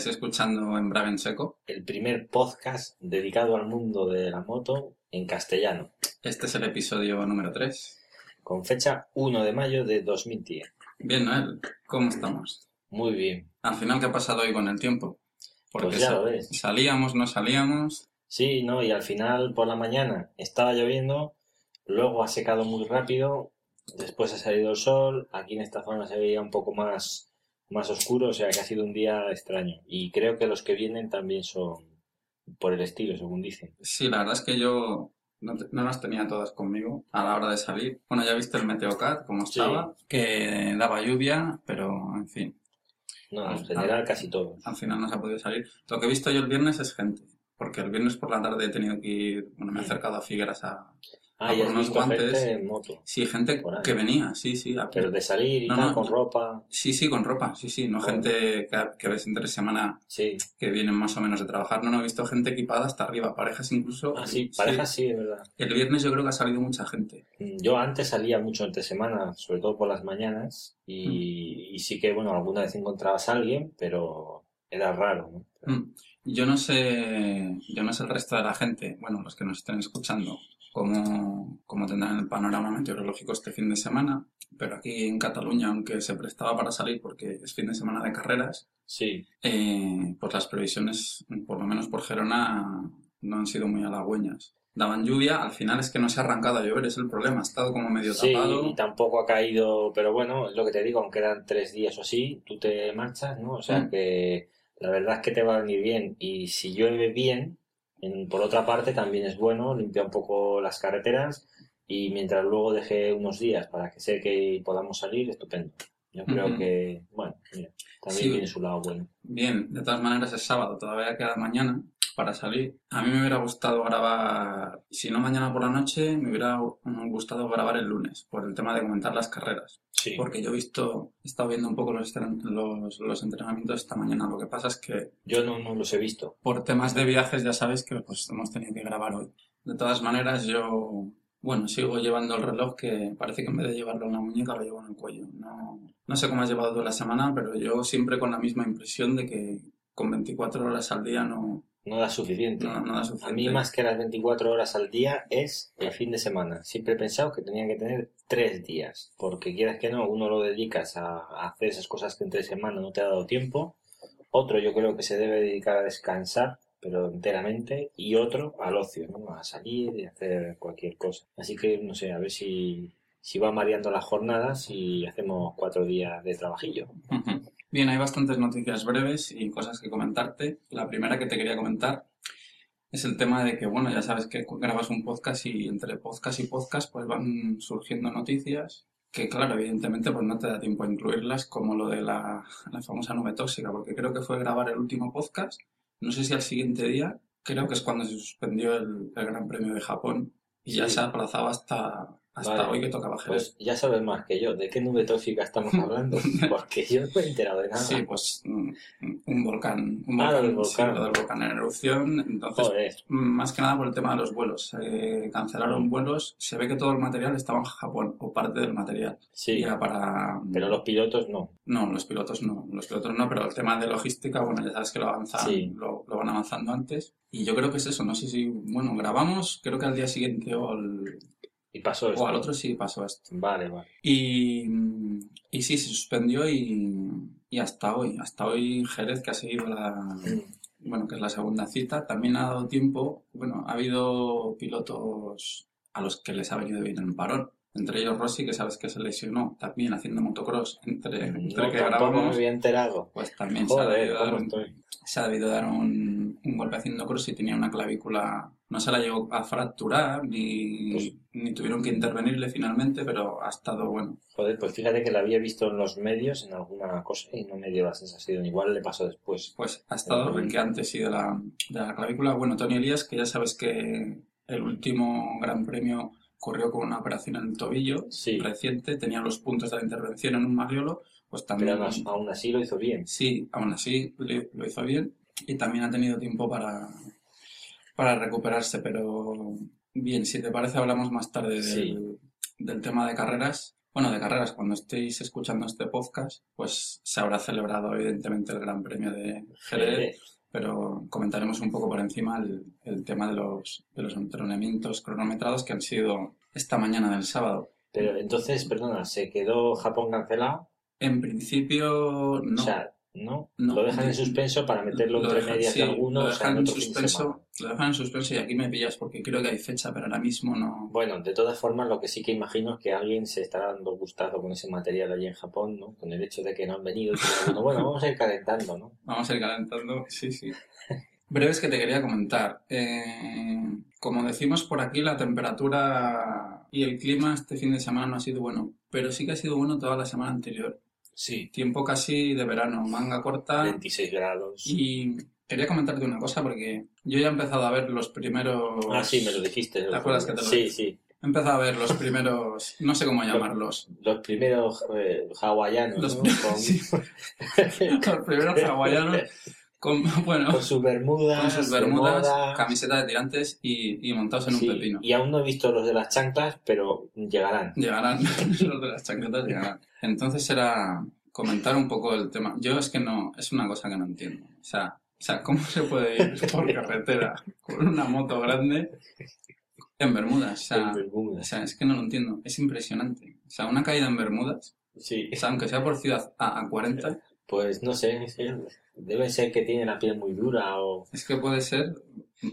Estáis escuchando Embrague en Seco. el primer podcast dedicado al mundo de la moto en castellano, Este es el episodio número 3. con fecha 1 de mayo de 2010. Bien, Noel, ¿cómo estamos? Muy bien. Al final, ¿qué ha pasado hoy con el tiempo? Pues ya lo ves. salíamos, no salíamos. Sí, ¿no? Y al final por la mañana estaba lloviendo, luego ha secado muy rápido, después ha salido el sol, aquí en esta zona se veía un poco más, más oscuro, o sea que ha sido un día extraño. Y creo que los que vienen también son por el estilo, según dicen. Sí, la verdad es que yo no, te- no las tenía todas conmigo a la hora de salir. Bueno, ya viste el Meteocat, cómo Sí. estaba, que daba lluvia, pero en fin, No, en general casi todos. al final no se ha podido salir. Lo que he visto yo el viernes es gente, porque el viernes por la tarde he tenido que ir, bueno, me he acercado a Figueras a... Ah, y por has unos visto guantes. gente en moto, Sí, gente que venía, sí, sí, a pie. pero de salir y No, tal, no. con ropa, Sí, sí, con ropa, sí, sí, no gente que, que ves entre semana sí. que vienen más o menos de trabajar, no, no, he visto gente equipada hasta arriba, parejas incluso. Ah, sí, parejas sí, es verdad. El viernes yo creo que ha salido mucha gente. Mm, Yo antes salía mucho entre semana, sobre todo por las mañanas, y, y sí que, bueno, alguna vez encontrabas a alguien, pero era raro, ¿no? Mm. Yo no sé, yo no sé el resto de la gente, bueno, los que nos estén escuchando, cómo, cómo tendrán el panorama meteorológico este fin de semana, pero aquí en Cataluña, aunque se prestaba para salir porque es fin de semana de carreras, Sí, eh, pues las previsiones, por lo menos por Gerona, no han sido muy halagüeñas. Daban lluvia, al final es que no se ha arrancado a llover, es el problema, ha estado como medio sí, tapado. y tampoco ha caído, pero bueno, es lo que te digo, aunque eran tres días o así, tú te marchas, ¿no? O sea Mm. que la verdad es que te va a venir bien, y si llueve bien, en- por otra parte también es bueno, limpia un poco las carreteras, y mientras luego deje unos días para que seque y podamos salir, estupendo. Yo creo que, bueno, mira, también Sí. tiene su lado bueno. Bien, de todas maneras es sábado, todavía queda mañana para salir. A mí me hubiera gustado grabar, si no mañana por la noche, me hubiera gustado grabar el lunes, por el tema de comentar las carreras. Sí. Porque yo he visto, he estado viendo un poco los, los, los entrenamientos esta mañana. Lo que pasa es que Yo no, no los he visto. por temas de viajes ya sabes que pues hemos tenido que grabar hoy. De todas maneras, yo, bueno, sigo llevando el reloj que parece que en vez de llevarlo en la muñeca lo llevo en el cuello. No, no sé cómo has llevado tú la semana, pero yo siempre con la misma impresión de que con 24 horas al día no, No da suficiente. no, no da A suficiente. mí más que las 24 horas al día es el fin de semana. Siempre he pensado que tenía que tener tres días, porque quieras que no, uno lo dedicas a, a hacer esas cosas que entre semana no te ha dado tiempo. Otro yo creo que se debe dedicar a descansar, pero enteramente, y otro al ocio, ¿no? A salir y hacer cualquier cosa. Así que no sé, a ver si, si va mareando las jornadas y hacemos cuatro días de trabajillo. Bien, hay bastantes noticias breves y cosas que comentarte. La primera que te quería comentar es el tema de que, bueno, ya sabes que grabas un podcast y entre podcast y podcast pues van surgiendo noticias que, claro, evidentemente pues no te da tiempo a incluirlas como lo de la, la famosa nube tóxica, porque creo que fue grabar el último podcast, no sé si al siguiente día, creo que es cuando se suspendió el, el Gran Premio de Japón y ya Sí. se aplazaba hasta, hasta Vale. hoy que tocaba Jerez. Pues ya sabes más que yo. ¿De qué nube tóxica estamos hablando? Porque yo no me he enterado de nada. Sí, pues mm, un volcán, un Ah, volcán, del volcán. del volcán en erupción. Entonces, Joder. más que nada por el tema de los vuelos. Eh, cancelaron vuelos. Se ve que todo el material estaba en Japón, o parte del material. Sí, para... pero los pilotos no. No, los pilotos no. Los pilotos no, pero el tema de logística, bueno, ya sabes que lo avanzan, Sí. lo, lo van avanzando antes. Y yo creo que es eso. No sé si... Bueno, grabamos, creo que al día siguiente o al, Y pasó esto. o al otro sí pasó esto. Vale, vale. Y, y sí, se suspendió y, y hasta hoy, hasta hoy Jerez, que ha seguido la, bueno, que es la segunda cita, también ha dado tiempo, bueno, ha habido pilotos a los que les ha venido bien el parón. Entre ellos Rossi, que sabes que se lesionó también haciendo motocross. Entre, entre No, que tampoco me grabamos, había enterado. pues también se ha, Joder, debido dar ¿cómo un, se ha debido dar un, un golpe haciendo cross y tenía una clavícula. No se la llegó a fracturar, ni, Pues- ni tuvieron que intervenirle finalmente, pero ha estado bueno. Joder, pues fíjate que la había visto en los medios en alguna cosa y no me dio la sensación. Igual le pasó después. Pues ha estado Ujú. renqueante, sí, de la, de la clavícula. Bueno, Tony Elías, que ya sabes que el último gran premio corrió con una operación en el tobillo Sí. reciente, tenía los puntos de la intervención en un mariolo, pues también, Pero aún- así lo hizo bien. sí, aún así lo hizo bien y también ha tenido tiempo para, para recuperarse, pero bien, si te parece hablamos más tarde del, Sí. del tema de carreras. Bueno, de carreras, cuando estéis escuchando este podcast, pues se habrá celebrado evidentemente el Gran Premio de Jerez, Jerez. pero comentaremos un poco por encima el, el tema de los, de los entrenamientos cronometrados que han sido esta mañana del sábado. Pero entonces, perdona, ¿se quedó Japón cancelado? En principio, no. O sea, ¿no? No. Lo dejan en suspenso para meterlo Lo entre dejan- medias sí, de alguno, lo o sea, dejan en suspenso, lo dejan en suspenso y aquí me pillas porque creo que hay fecha, pero ahora mismo no. Bueno, de todas formas, lo que sí que imagino es que alguien se estará dando gustazo con ese material allí en Japón, ¿no? Con el hecho de que no han venido. bueno, vamos a ir calentando, ¿no? Vamos a ir calentando, sí, sí. Breves que te quería comentar. Eh, como decimos por aquí, la temperatura y el clima este fin de semana no ha sido bueno, pero sí que ha sido bueno toda la semana anterior. Sí. Tiempo casi de verano, manga corta. 26 grados. Y quería comentarte una cosa porque yo ya he empezado a ver los primeros... Ah, sí, me lo dijiste. ¿Te acuerdas que te lo Sí, dije? sí. He empezado a ver los primeros... No sé cómo llamarlos. Los primeros eh, hawaianos, Los, ¿no? Sí, los primeros hawaianos con, bueno, con sus bermudas, con sus de bermudas, camiseta de tirantes y, y montados en un pepino. Y aún no he visto los de las chanclas, pero llegarán. Llegarán, los de las chaquetas llegarán. Entonces era comentar un poco el tema. Yo es que no, es una cosa que no entiendo. O sea, o sea ¿cómo se puede ir por carretera con una moto grande en Bermudas? O sea, En bermudas. o sea, es que no lo entiendo. Es impresionante. O sea, una caída en Bermudas, Sí. o sea, aunque sea por ciudad a, a 40, Pues no sé, debe ser que tiene la piel muy dura o... es que puede ser,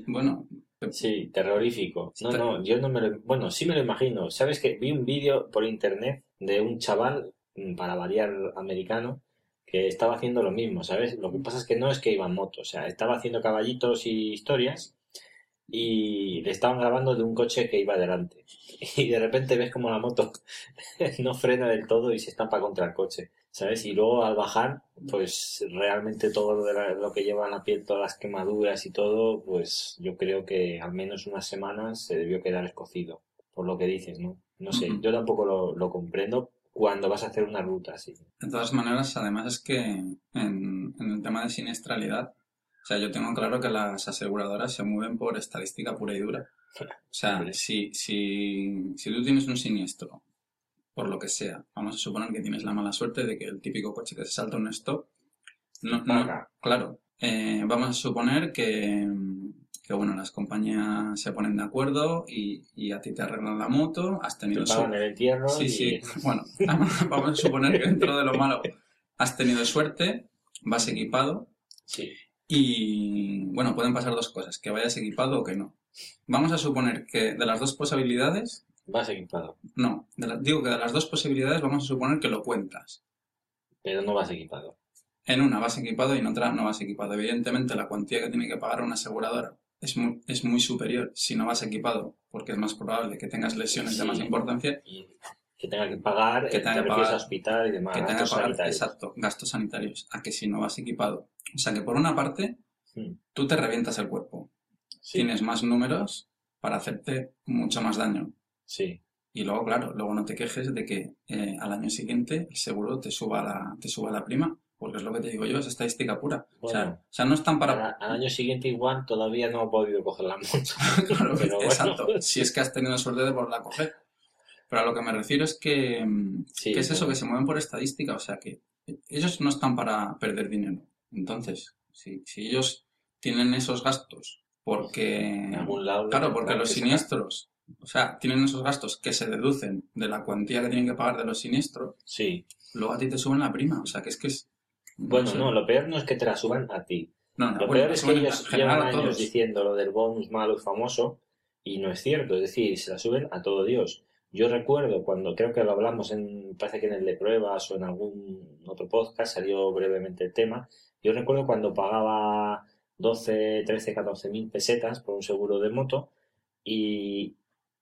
bueno, Sí, terrorífico. No, no, yo no me lo... Bueno, sí me lo imagino. ¿Sabes que Vi un vídeo por internet de un chaval, mm, para variar americano, que estaba haciendo lo mismo, ¿sabes? Lo que pasa es que no es que iba en moto, o sea, estaba haciendo caballitos y historias y le estaban grabando de un coche que iba delante. Y de repente ves como la moto no frena del todo y se estampa contra el coche, ¿sabes? Y luego al bajar, pues realmente todo lo, de la- lo que lleva la piel, todas las quemaduras y todo, pues yo creo que al menos unas semanas se debió quedar escocido, por lo que dices, ¿no? No sé, yo tampoco lo, lo comprendo cuando vas a hacer una ruta así. De todas maneras, además es que en, en el tema de siniestralidad, o sea, yo tengo claro que las aseguradoras se mueven por estadística pura y dura. O sea, si, si, si tú tienes un siniestro, por lo que sea, vamos a suponer que tienes la mala suerte de que el típico coche que se salta un stop, no, no, claro, eh, vamos a suponer que, que, bueno, las compañías se ponen de acuerdo y, y a ti te arreglan la moto, has Te tenido pagan el entierro Sí, y... sí. Bueno, vamos a suponer que dentro de lo malo has tenido suerte, vas equipado Sí, y, bueno, pueden pasar dos cosas, que vayas equipado o que no. Vamos a suponer que de las dos posibilidades, vas equipado, no, de la- digo que de las dos posibilidades vamos a suponer que lo cuentas. pero no vas equipado. En una vas equipado y en otra no vas equipado. Evidentemente la cuantía que tiene que pagar una aseguradora es muy, es muy superior si no vas equipado, porque es más probable que tengas lesiones de Sí. más importancia Y que tenga que pagar, Que que tenga te que pagar- a hospital y demás, que tenga que gastos pagar, sanitarios. exacto, gastos sanitarios, a que si no vas equipado. O sea que por una parte, Mm, tú te revientas el cuerpo. Sí, Tienes más números para hacerte mucho más daño. Sí. Y luego, claro, luego no te quejes de que eh, al año siguiente el seguro te suba la, te suba la prima, porque es lo que te digo yo, es estadística pura. o, sea, o sea, no están para... Al, al año siguiente igual todavía no he podido coger la moto. Claro, Pero bueno. exacto. Si es que has tenido suerte de poderla coger. Pero a lo que me refiero es que, mm, Sí, que es eso, que se mueven por estadística, o sea que ellos no están para perder dinero. Entonces, si, si ellos tienen esos gastos porque... Algún lado. Claro, porque los siniestros, o sea, tienen esos gastos que se deducen de la cuantía que tienen que pagar de los siniestros, Sí. luego a ti te suben la prima, o sea que es que es... Bueno, no, lo peor no es que te la suban a ti. No, no, Lo bueno, peor es que ellos llevan años todos. diciendo lo del bonus malo y famoso y no es cierto. Es decir, se la suben a todo Dios. Yo recuerdo cuando, creo que lo hablamos en, parece que en el de pruebas o en algún otro podcast salió brevemente el tema. Yo recuerdo cuando pagaba 12, 13, 14 mil pesetas por un seguro de moto y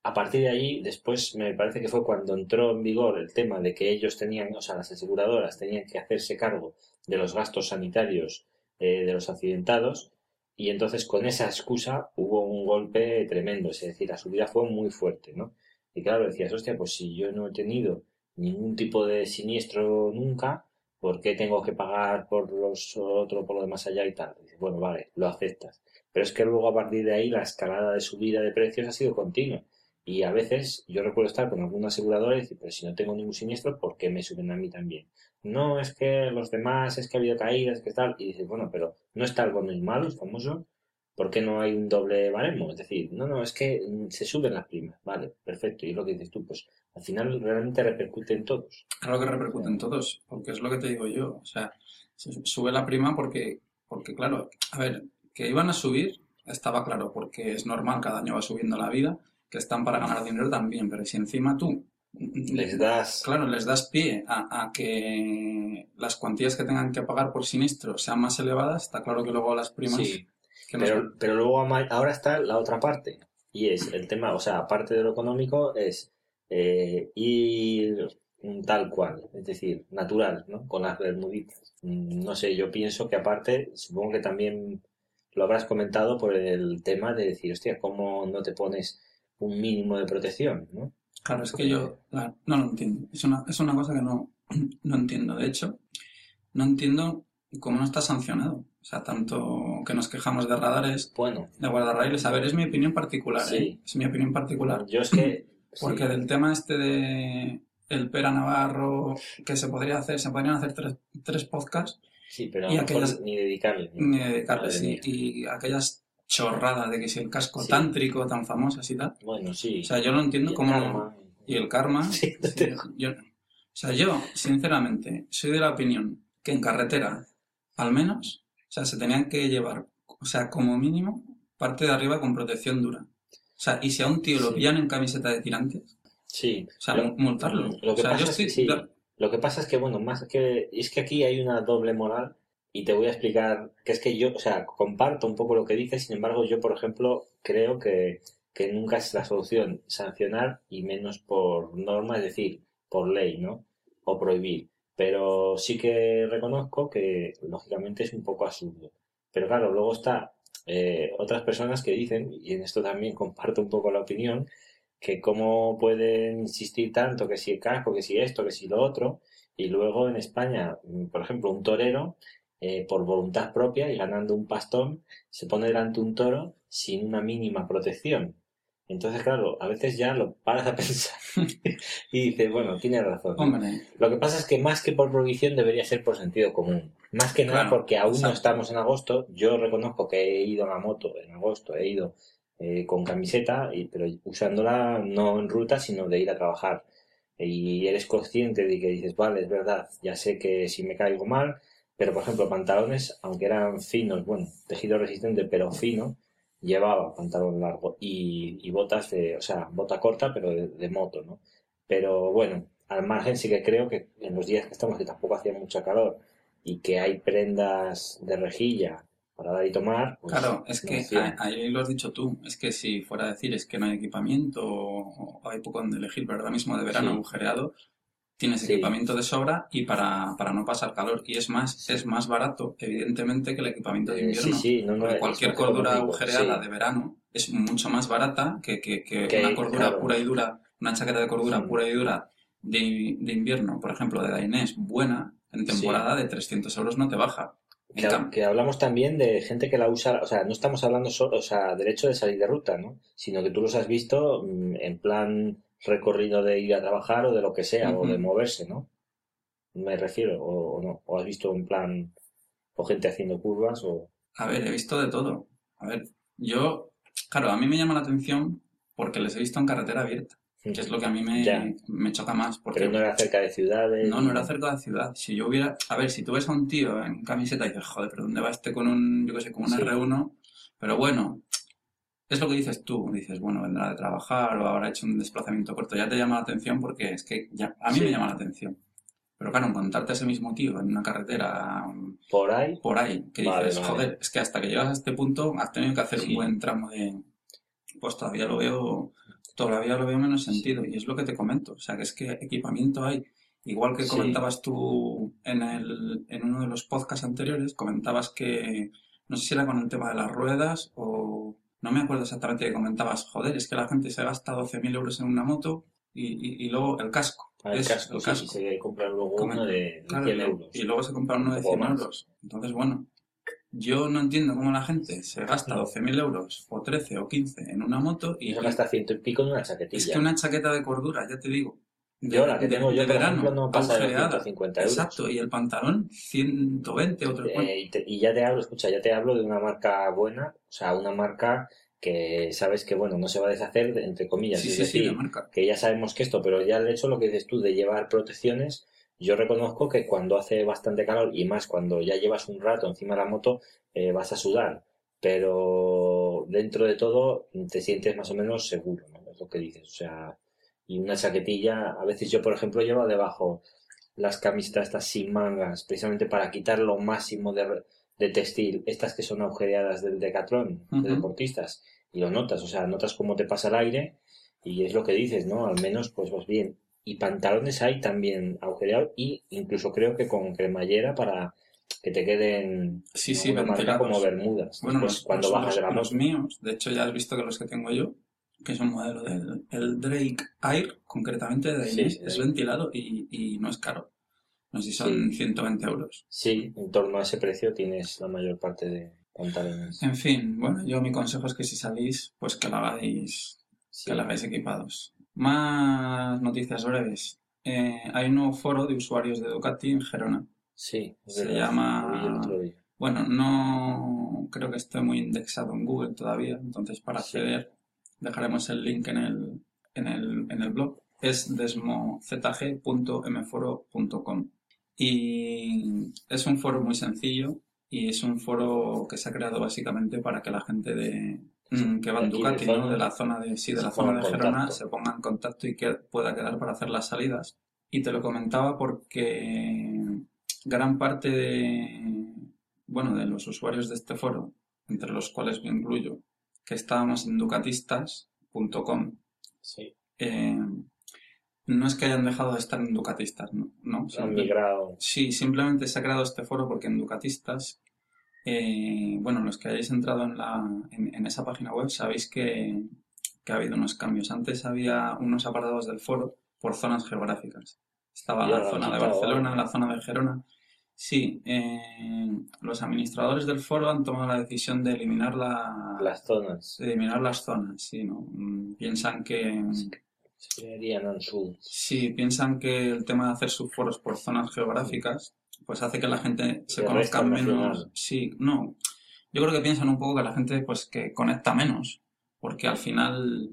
a partir de ahí, después me parece que fue cuando entró en vigor el tema de que ellos tenían, o sea, las aseguradoras tenían que hacerse cargo de los gastos sanitarios eh, de los accidentados y entonces con esa excusa hubo un golpe tremendo, es decir, la subida fue muy fuerte, ¿no? Y claro, decías, hostia, pues si yo no he tenido ningún tipo de siniestro nunca, ¿por qué tengo que pagar por los otro, por lo demás allá y tal? Y dices, bueno, vale, lo aceptas. Pero es que luego a partir de ahí la escalada de subida de precios ha sido continua. Y a veces yo recuerdo estar con algún asegurador y decir, pero si no tengo ningún siniestro, ¿por qué me suben a mí también? No, es que los demás, es que ha habido caídas, que tal. Y dices, bueno, pero no está el bonus malo, el famoso. ¿Por qué no hay un doble baremo? Es decir, no, no, es que mm, se suben las primas. Vale, perfecto. Y es lo que dices tú, pues al final realmente repercute en todos. Claro que repercuten todos, porque es lo que te digo yo. O sea, se sube la prima porque, porque claro, a ver, que iban a subir estaba claro, porque es normal, cada año va subiendo la vida, que están para ganar dinero también, pero si encima tú, Les das. claro, les das pie a, a que las cuantías que tengan que pagar por siniestro sean más elevadas, está claro que luego las primas... Sí, que pero, son- pero luego ahora está la otra parte. Y es el tema, o sea, aparte de lo económico, es eh, ir tal cual, es decir, natural, ¿no? Con las bermuditas. No sé, yo pienso que aparte, supongo que también lo habrás comentado por el tema de decir, hostia, ¿cómo no te pones un mínimo de protección, ¿no? Claro, es que yo la- no lo entiendo. Es una, es una cosa que no, no entiendo. De hecho, no entiendo cómo no está sancionado. O sea, tanto que nos quejamos de radares, Bueno, de guardarraíles. A ver, es mi opinión particular, Sí. ¿eh? Es mi opinión particular. yo es que... Porque sí, del tema este de el Pera Navarro, que se podría hacer, se podrían hacer tres, tres podcasts sí, pero a y lo mejor aquellas- ni dedicarle. ni dedicarles. Madre Y, mía. y aquellas chorradas de que si el casco Sí. tántrico tan famosas y tal. Bueno, sí. O sea, yo no entiendo Y karma. Y el karma. Sí, sí, yo- o sea, yo, sinceramente, soy de la opinión que en carretera, al menos, o sea, se tenían que llevar, o sea, como mínimo, parte de arriba con protección dura. O sea, y si a un tío lo pillan en camiseta de tirantes, Sí. o sea, Lo- multarlo. Lo que o sea, pasa yo es que sí. Lo que pasa es que, bueno, más que. Es que aquí hay una doble moral y te voy a explicar que es que yo, o sea, comparto un poco lo que dices, sin embargo, yo, por ejemplo, creo que, que nunca es la solución sancionar y menos por norma, es decir, por ley, ¿no? O prohibir. Pero sí que reconozco que, lógicamente, es un poco absurdo. Pero claro, luego está eh, otras personas que dicen, y en esto también comparto un poco la opinión, que cómo pueden insistir tanto que si el casco, que si esto, que si lo otro, y luego en España, por ejemplo, un torero, eh, por voluntad propia y ganando un pastón, se pone delante un toro sin una mínima protección. Entonces, claro, a veces ya lo paras a pensar y dices, bueno, tiene razón. Hombre, Lo que pasa es que más que por prohibición debería ser por sentido común. Más que nada Claro, porque aún no estamos en agosto. Yo reconozco que he ido en la moto en agosto, he ido eh, con camiseta, y, pero usándola no en ruta, sino de ir a trabajar. Y eres consciente de que dices, vale, es verdad, ya sé que si me caigo mal, pero por ejemplo, pantalones, aunque eran finos, bueno, tejido resistente, pero fino, llevaba pantalón largo y, y botas de, o sea, bota corta, pero de, de moto, ¿no? Pero bueno, al margen sí que creo que en los días que estamos, que tampoco hacía mucha calor y que hay prendas de rejilla para dar y tomar, pues, claro, es no que ahí lo has dicho tú, es que si fuera a decir es que no hay equipamiento o, o hay poco donde elegir, pero ahora mismo de verano Sí. agujereado, tienes Sí. equipamiento de sobra y para, para no pasar calor. Y es más, es más barato, evidentemente, que el equipamiento de Eh, sí, invierno. sí, no, no, es cualquier cordura agujereada sí. de verano es mucho más barata que, que, que Que, una cordura claro. pura y dura una chaqueta de cordura Sí. pura y dura de, de invierno, por ejemplo, de Dainés, buena, en temporada de 300 euros no te baja. En Que, hablamos también de gente que la usa, o sea, no estamos hablando solo, o sea, del hecho de salir de ruta, ¿no? Sino que tú los has visto mm, en plan recorrido de ir a trabajar o de lo que sea, o de moverse, ¿no? Me refiero, o, o no, o has visto en plan, o gente haciendo curvas, o... A ver, he visto de todo. A ver, yo, claro, a mí me llama la atención porque les he visto en carretera abierta, que es lo que a mí me, Ya. me choca más. Porque Pero no era cerca de ciudades. No, no era cerca de la ciudad. Si yo hubiera... A ver, si tú ves a un tío en camiseta y dices, joder, pero ¿dónde va este con un, yo qué sé, con un Sí. R1? Pero bueno, es lo que dices tú. Dices, bueno, vendrá de trabajar o habrá hecho un desplazamiento corto. Ya te llama la atención porque es que ya, a mí Sí. me llama la atención. Pero claro, encontrarte a ese mismo tío en una carretera Por ahí, por ahí, que Vale, dices, vale. joder, es que hasta que llegas a este punto has tenido que hacer Sí. un buen tramo de... Pues todavía lo veo, todavía lo veo menos sentido. Y es lo que te comento. O sea, que es que equipamiento hay. Igual que comentabas tú en, el, en uno de los podcasts anteriores, comentabas que, no sé si era con el tema de las ruedas o... No me acuerdo exactamente que comentabas, joder, es que la gente se gasta 12.000 euros en una moto y, y, y luego el casco. al Eso, casco, el sí, casco. se compra luego uno de Claro, 100 y- euros. Y luego se compra uno de Un poco 100 más. euros. Entonces, bueno, yo no entiendo cómo la gente se gasta 12.000 euros o 13 o 15 en una moto Y se gasta ciento y pico en una chaquetilla. es que una chaqueta de cordura, ya te digo. De, Yo la que de- tengo yo, de verano, no pasa de los agujereada. 150 euros. Exacto, y el pantalón 120 otro Eh, y, te- y ya te hablo, escucha, ya te hablo de una marca buena, o sea, una marca que sabes que, bueno, no se va a deshacer, de- entre comillas. Sí, es sí, sí, decir, la marca. que ya sabemos que esto, pero ya el hecho, lo que dices tú, de llevar protecciones, yo reconozco que cuando hace bastante calor y más cuando ya llevas un rato encima de la moto, eh, vas a sudar, pero dentro de todo te sientes más o menos seguro, ¿no? Es lo que dices, o sea, y una chaquetilla, a veces yo, por ejemplo, llevo debajo las camisetas estas sin mangas, precisamente para quitar lo máximo de, de textil, estas que son agujereadas del Decathlon, de deportistas, y lo notas, o sea, notas cómo te pasa el aire, y es lo que dices, ¿no? Al menos, pues vas bien. Y pantalones hay también agujereados, y incluso creo que con cremallera para que te queden Sí, sí, como bermudas. Bueno, después, los, cuando los- bajas de la los moto. míos, de hecho ya has visto que los que tengo yo, que es un modelo del el Drake Air, concretamente de Sí, sí, es ventilado y, y no es caro. No sé si son Sí. 120 euros. Sí, en torno a ese precio tienes la mayor parte de pantalones. En fin, bueno, yo mi consejo es que si salís, pues que lo hagáis, que lo hagáis equipados. Más noticias breves. Eh, hay un nuevo foro de usuarios de Ducati en Gerona. Sí, Se llama-. Bueno, no creo que esté muy indexado en Google todavía, entonces para acceder dejaremos el link en el, en el, en el blog. Es desmozg.mforo.com y es un foro muy sencillo y es un foro que se ha creado básicamente para que la gente de mm, que va en Ducati, ¿no? de la zona de sí, de la zona de Gerona contacto. se ponga en contacto y que pueda quedar para hacer las salidas. Y te lo comentaba porque gran parte de, bueno, de los usuarios de este foro, entre los cuales me incluyo, que estábamos en ducatistas.com, Sí, eh, no es que hayan dejado de estar en Ducatistas, no, no, han migrado. Sí, simplemente se ha creado este foro porque en Ducatistas, eh, bueno, los que hayáis entrado en, la, en, en esa página web sabéis que, que ha habido unos cambios. Antes había unos apartados del foro por zonas geográficas. Estaba la zona de Barcelona, la zona de Gerona. Sí, eh, los administradores del foro han tomado la decisión de eliminar la, Las zonas. de eliminar las zonas. Sí, ¿no? Mm, Piensan que Se crearían en su. Sí, piensan que el tema de hacer subforos por zonas geográficas, pues hace que la gente se conozca menos. nacional. Sí, no. Yo creo que piensan un poco que la gente, pues, que conecta menos, porque al final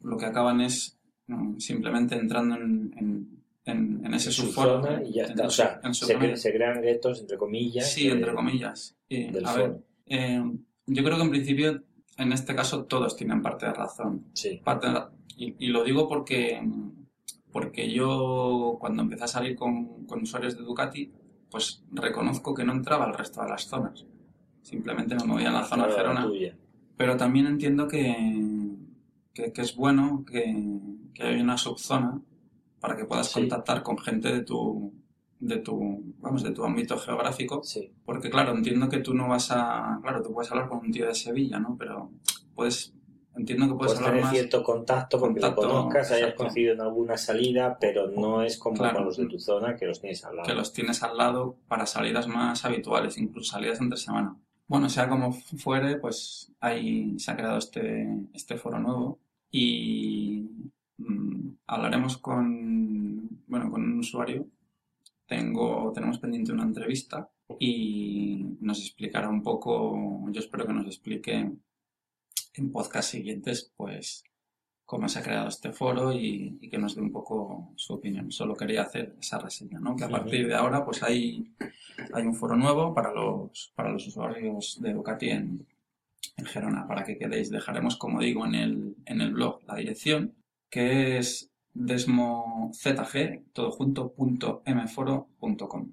lo que acaban es mm, simplemente entrando en, en, en, en ese en su subforo. y ya en está. el O sea, en se, zona. cre- se crean guetos, entre comillas. Sí, de- entre comillas. Y, Del a ver, eh, yo creo que en principio, en este caso, todos tienen parte de razón. Sí. Parte de la- y, y lo digo porque, porque yo cuando empecé a salir con, con usuarios de Ducati, pues reconozco que no entraba al resto de las zonas. Simplemente me movía en la zona Claro, Gerona. tuya. Pero también entiendo que, que, que es bueno que, que haya una subzona para que puedas Sí. contactar con gente de tu, de tu, vamos, de tu ámbito geográfico. Sí. Porque claro, entiendo que tú no vas a, claro, tú puedes hablar con un tío de Sevilla, ¿no? Pero puedes entiendo que puedes, Puedes hablar tener más. cierto contacto porque contacto, lo conozcas, hayas coincidido en alguna salida, pero no es como Claro. con los de tu zona que los tienes al lado. que los tienes al lado para salidas más habituales, incluso salidas entre semana. Bueno, sea como fuere, pues ahí se ha creado este, este foro nuevo y mm, hablaremos con, bueno, con un usuario. Tengo, tenemos pendiente una entrevista y nos explicará un poco, yo espero que nos explique en podcast siguientes, pues cómo se ha creado este foro y, y que nos dé un poco su opinión. Solo quería hacer esa reseña, ¿no? Que a partir de ahora, pues hay, hay un foro nuevo para los, para los usuarios de Ducati en, en Gerona, para que quedéis. Dejaremos, como digo, en el, en el blog la dirección, que es desmozg, todo junto, punto mforo.com.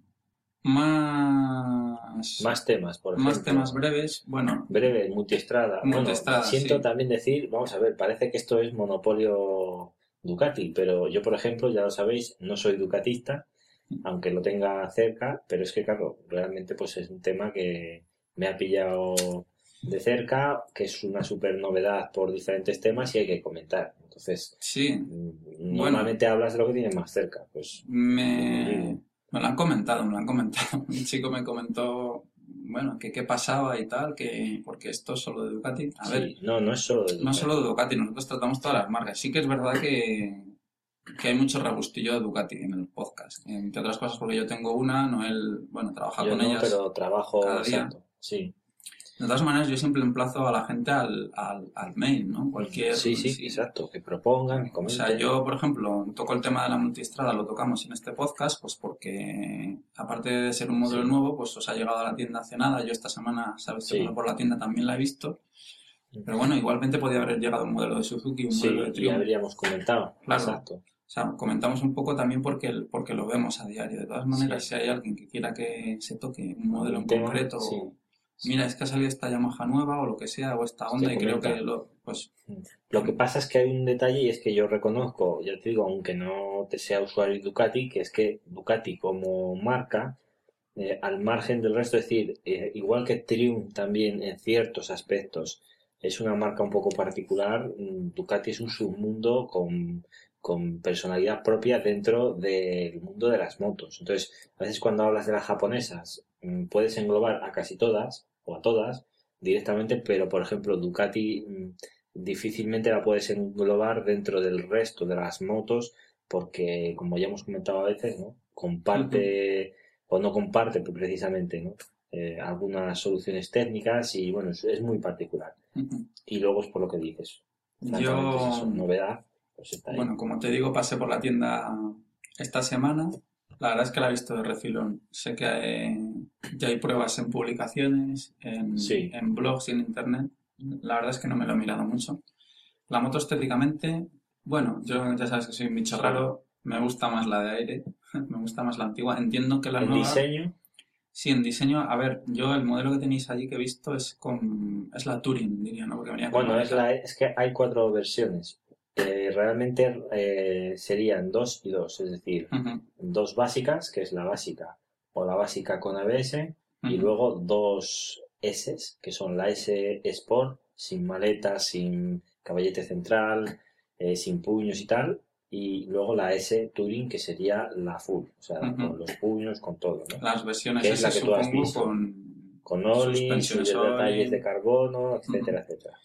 Más, Más temas, por ejemplo. más temas breves, bueno, Breve, multiestrada. Bueno, siento sí. también decir, vamos a ver, parece que esto es monopolio Ducati, pero yo, por ejemplo, ya lo sabéis, no soy ducatista, aunque lo tenga cerca, pero es que, claro, realmente pues es un tema que me ha pillado de cerca, que es una super novedad por diferentes temas y hay que comentar. Entonces, sí, normalmente hablas de lo que tienes más cerca, pues Me, me lo han comentado, me lo han comentado. Un chico me comentó, bueno, que qué pasaba y tal, que porque esto es solo de Ducati. A ver, no, no es solo de no Ducati. solo de Ducati, nosotros tratamos todas las marcas. Sí que es verdad que, que hay mucho regustillo de Ducati en el podcast. Entre otras cosas porque yo tengo una, Noel, bueno, trabaja Yo con no, ellas. pero trabajo cada día. exacto, sí. De todas maneras, yo siempre emplazo a la gente al, al, al mail, ¿no? Cualquier... Sí, sí, exacto, que propongan, que O comenten. sea, yo, por ejemplo, toco el tema de la multistrada, lo tocamos en este podcast, pues porque, aparte de ser un modelo Sí. nuevo, pues os ha llegado a la tienda hace nada. Yo esta semana, sabes, Sí. por la tienda también la he visto. Pero bueno, igualmente podía haber llegado un modelo de Suzuki, un Sí, modelo de Triumph. habríamos comentado. Claro. Exacto. O sea, comentamos un poco también porque, porque lo vemos a diario. De todas maneras, Sí. si hay alguien que quiera que se toque un modelo en tema, concreto, sí. Mira, es que ha salido esta Yamaha nueva o lo que sea, o esta onda, y creo que lo, pues Lo que pasa es que hay un detalle y es que yo reconozco, ya te digo, aunque no te sea usuario Ducati, que es que Ducati como marca, eh, al margen del resto, es decir, eh, igual que Triumph también en ciertos aspectos es una marca un poco particular, mm, Ducati es un submundo con, con personalidad propia dentro del mundo de las motos. Entonces, a veces cuando hablas de las japonesas, mm, puedes englobar a casi todas o a todas directamente, pero por ejemplo, Ducati mm, difícilmente la puedes englobar dentro del resto de las motos porque, como ya hemos comentado a veces, ¿no? comparte o no comparte precisamente ¿no? Eh, algunas soluciones técnicas y bueno, es, es muy particular. Y luego es por lo que dices. francamente, es eso, yo, novedad, pues está ahí. Bueno, como te digo, pasé por la tienda esta semana. La verdad es que la he visto de refilón. Sé que eh, ya hay pruebas en publicaciones, en, Sí. en blogs y en internet. La verdad es que no me lo he mirado mucho. La moto estéticamente, bueno, yo ya sabes que soy un bicho raro. Me gusta más la de aire, me gusta más la antigua. Entiendo que la el nueva... diseño, Sí, en diseño, a ver, yo el modelo que tenéis allí que he visto es con... es la Touring, diría, ¿no? Porque venía con bueno, es, maleta. la, es que hay cuatro versiones. Eh, realmente eh, serían dos y dos, es decir, dos básicas, que es la básica o la básica con ABS, y luego dos S, que son la S Sport, sin maleta, sin caballete central, eh, sin puños y tal, y luego la S Touring, que sería la full, o sea, con los puños, con todo, ¿no? Las versiones Que es la que tú has visto. con... Con sus detalles de carbono, etcétera, etcétera.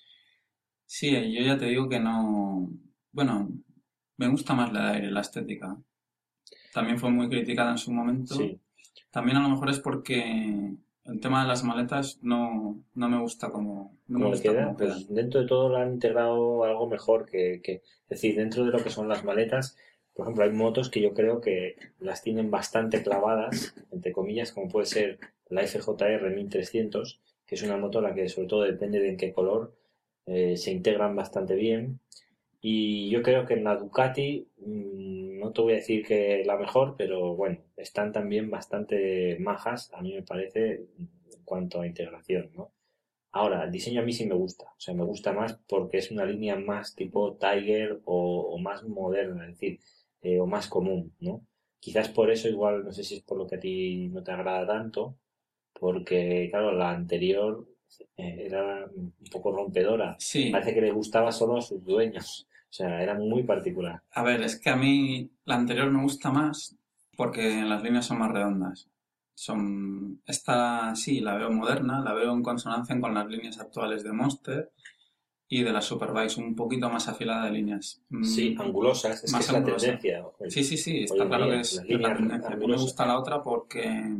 Sí, yo ya te digo que no... Bueno, me gusta más la de aire, la estética. También fue muy criticada en su momento. Sí, También a lo mejor es porque el tema de las maletas no, no me gusta como... No me ¿cómo le gusta queda? Pues quedan. dentro de todo lo han integrado algo mejor que, que- es decir, dentro de lo que son las maletas, por ejemplo, hay motos que yo creo que las tienen bastante clavadas, entre comillas, como puede ser la FJR 1300, que es una moto la que sobre todo depende de en qué color, eh, se integran bastante bien. Y yo creo que en la Ducati, mm, no te voy a decir que la mejor, pero bueno, están también bastante majas, a mí me parece, en cuanto a integración, ¿no? Ahora, el diseño a mí sí me gusta, o sea, me gusta más porque es una línea más tipo Tiger o, más moderna, es decir, eh, o más común, ¿no? Quizás por eso igual, no sé si es por lo que a ti no te agrada tanto, porque claro, la anterior era un poco rompedora. Sí. Parece que le gustaba solo a sus dueños. O sea, era muy particular. A ver, es que a mí la anterior me gusta más porque las líneas son más redondas. Son... Esta sí, la veo moderna, la veo en consonancia con las líneas actuales de Monster y de la Superbike, un poquito más afilada de líneas. Mm, Sí, angulosas, es Más que es la tendencia. Sí, sí, sí, está claro día, que es la líneas tendencia. A mí me gusta la otra porque...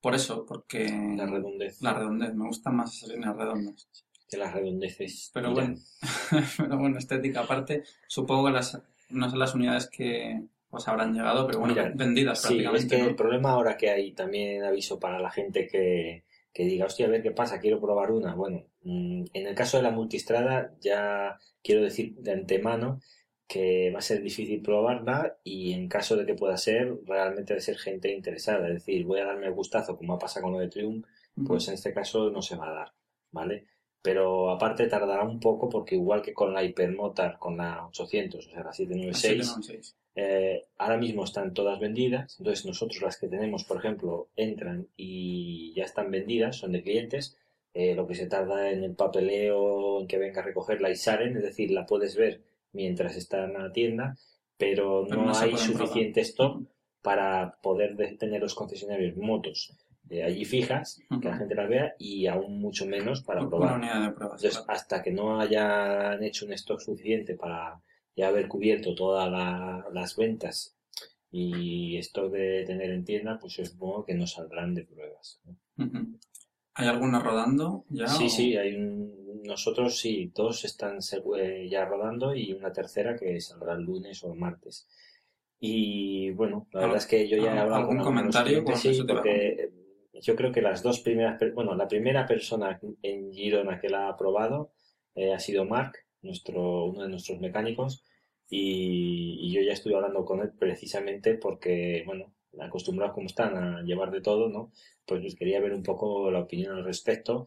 Por eso, porque... La redondez. La redondez, me gustan más esas líneas redondas. Que las redondeces. Pero bueno, pero bueno, estética aparte, supongo que las, no sé las unidades que os habrán llegado, pero bueno, Mira, vendidas Sí, es prácticamente, que ¿no? el problema ahora que hay, también aviso para la gente que, que diga, hostia, a ver qué pasa, quiero probar una. Bueno, mm, en el caso de la multistrada, ya quiero decir de antemano que va a ser difícil probarla y en caso de que pueda ser, realmente debe ser gente interesada. Es decir, voy a darme el gustazo, como ha pasado con lo de Triumph, pues en este caso no se va a dar, ¿vale? Pero aparte tardará un poco porque igual que con la Hypermotor, con la 800, o sea, la Así que 796, no, seis. eh, ahora mismo están todas vendidas, entonces nosotros las que tenemos, por ejemplo, entran y ya están vendidas, son de clientes, eh, lo que se tarda en el papeleo, en que venga a recogerla y salen, es decir, la puedes ver mientras está en la tienda, pero no, hay suficiente stock para poder de- tener los concesionarios motos de allí fijas, que la gente las vea, y aún mucho menos para Una probar. unidad de pruebas. Entonces, claro. hasta que no hayan hecho un stock suficiente para ya haber cubierto todas la- las ventas y stock de tener en tienda, pues yo supongo que no saldrán de pruebas. ¿Hay alguna rodando ya? Sí, o- sí, hay un- nosotros sí, dos están eh, ya rodando y una tercera que saldrá el lunes o el martes. Y bueno, la verdad es que yo ya he hablado ¿Algún con comentario? sí, porque eh, yo creo que las dos primeras, bueno, la primera persona en Girona que la ha probado eh, ha sido Mark, nuestro, uno de nuestros mecánicos, y, y yo ya estuve hablando con él precisamente porque, bueno, acostumbrados como están a llevar de todo, ¿no? Pues quería ver un poco la opinión al respecto.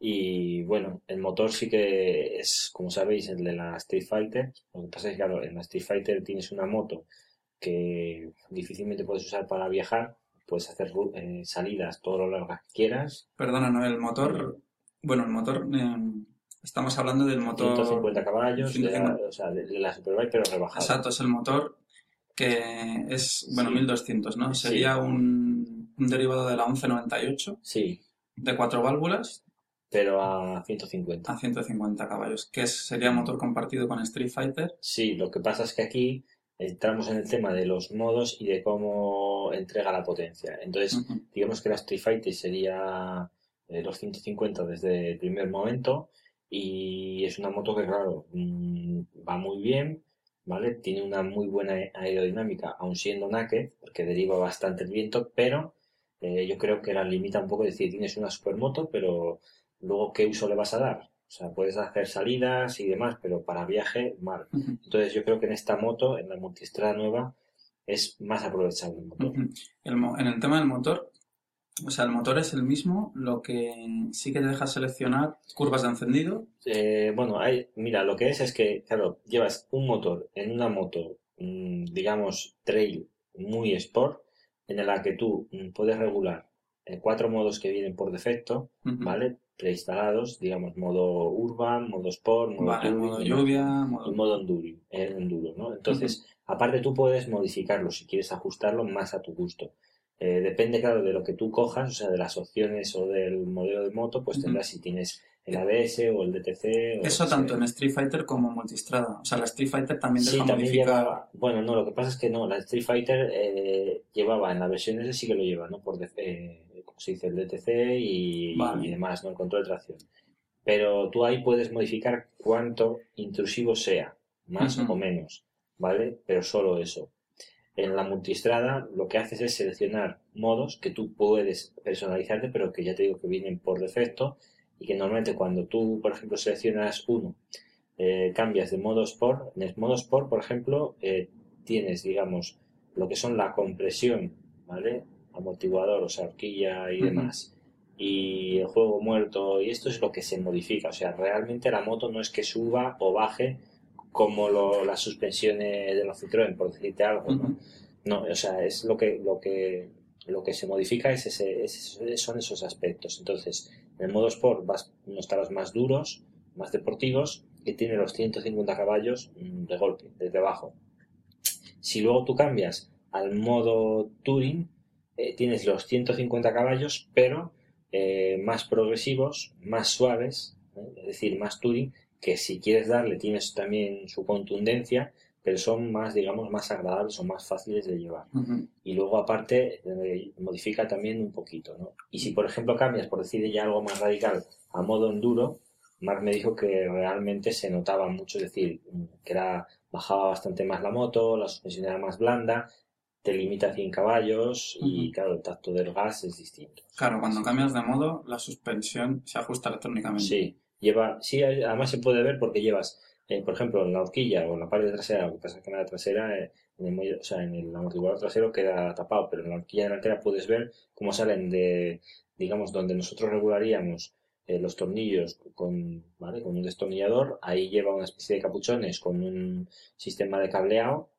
Y bueno, el motor sí que es, como sabéis, el de la Street Fighter. Lo que pasa es que, claro, en la Street Fighter tienes una moto que difícilmente puedes usar para viajar. Puedes hacer eh, salidas todo lo largas que quieras. Perdona, no, el motor... Bueno, el motor... eh, estamos hablando del motor... 150 caballos, de la, 150. o sea, de, de la Superbike, pero rebajado. Exacto, es el motor que es, bueno, Sí. 1200, ¿no? Sí. Sería un, un derivado de la 1198 Sí, de cuatro válvulas pero a 150. a 150 caballos, que sería motor compartido con Street Fighter. Sí, lo que pasa es que aquí entramos en el tema de los modos y de cómo entrega la potencia. Entonces, digamos que la Street Fighter sería eh, los 150 desde el primer momento y es una moto que, claro, mm, va muy bien, ¿vale? Tiene una muy buena aerodinámica, aun siendo naked, porque deriva bastante el viento, pero eh, yo creo que la limita un poco, es decir, tienes una supermoto, pero luego, ¿qué uso le vas a dar? O sea, puedes hacer salidas y demás, pero para viaje, mal. Entonces yo creo que en esta moto, en la multistrada nueva, es más aprovechable el motor. El mo- en el tema del motor, o sea, el motor es el mismo, lo que sí que te deja seleccionar curvas de encendido. Eh, bueno, hay, mira, lo que es es que, claro, llevas un motor en una moto, mm, digamos, trail muy sport, en la que tú mm, puedes regular eh, cuatro modos que vienen por defecto. ¿vale? Preinstalados, digamos, modo urban, modo sport, modo Vale, touring modo y demás. lluvia, y modo... modo enduro, eh, enduro, ¿no? Entonces, aparte tú puedes modificarlo si quieres ajustarlo más a tu gusto. Eh, depende, claro, de lo que tú cojas, o sea, de las opciones o del modelo de moto, pues Ujú. tendrás si tienes el ABS o el DTC. O Eso tanto en Street Fighter como en Multistrada. O sea, la Street Fighter también Sí, también modificar... llevaba. Bueno, no, lo que pasa es que no, la Street Fighter eh, llevaba en la versión S sí que lo lleva, ¿no? Por, def- eh, como se dice, el DTC y, Vale. y demás, ¿no? El control de tracción. Pero tú ahí puedes modificar cuánto intrusivo sea, más o menos, ¿vale? Pero solo eso. En la multistrada lo que haces es seleccionar modos que tú puedes personalizarte, pero que ya te digo que vienen por defecto y que normalmente cuando tú, por ejemplo, seleccionas uno, eh, cambias de modo Sport, en el modo Sport, por ejemplo, eh, tienes, digamos, lo que son la compresión, ¿vale? Amortiguador, o sea, horquilla y demás. Y el juego muerto, y esto es lo que se modifica. O sea, realmente la moto no es que suba o baje como lo- las suspensiones de los Citroën, por decirte algo, ¿no? O sea, es lo que, lo que, lo que se modifica es ese, son esos aspectos. Entonces, en el modo Sport vas unos talos más duros, más deportivos, y tiene los 150 caballos mm, de golpe, desde abajo. Si luego tú cambias al modo Touring, eh, tienes los 150 caballos, pero eh, más progresivos, más suaves, ¿eh? es decir, más Touring, que si quieres darle tienes también su contundencia, pero son más, digamos, más agradables o más fáciles de llevar. Y luego, aparte, modifica también un poquito, ¿no? Y si, por ejemplo, cambias, por decir ya algo más radical, a modo enduro, Mark me dijo que realmente se notaba mucho, es decir, que era, bajaba bastante más la moto, la suspensión era más blanda, te limita a 100 caballos y claro, el tacto del gas es distinto. Claro, cuando cambias de modo, la suspensión se ajusta electrónicamente. Sí, lleva, sí, además se puede ver porque llevas, eh, por ejemplo, en la horquilla o en la parte trasera, lo que pasa es que en la trasera, eh, en el, o sea, en el amortiguador trasero queda tapado, pero en la horquilla delantera puedes ver cómo salen de, digamos, donde nosotros regularíamos eh, los tornillos con, ¿vale? con un destornillador, ahí lleva una especie de capuchones con un sistema de cableado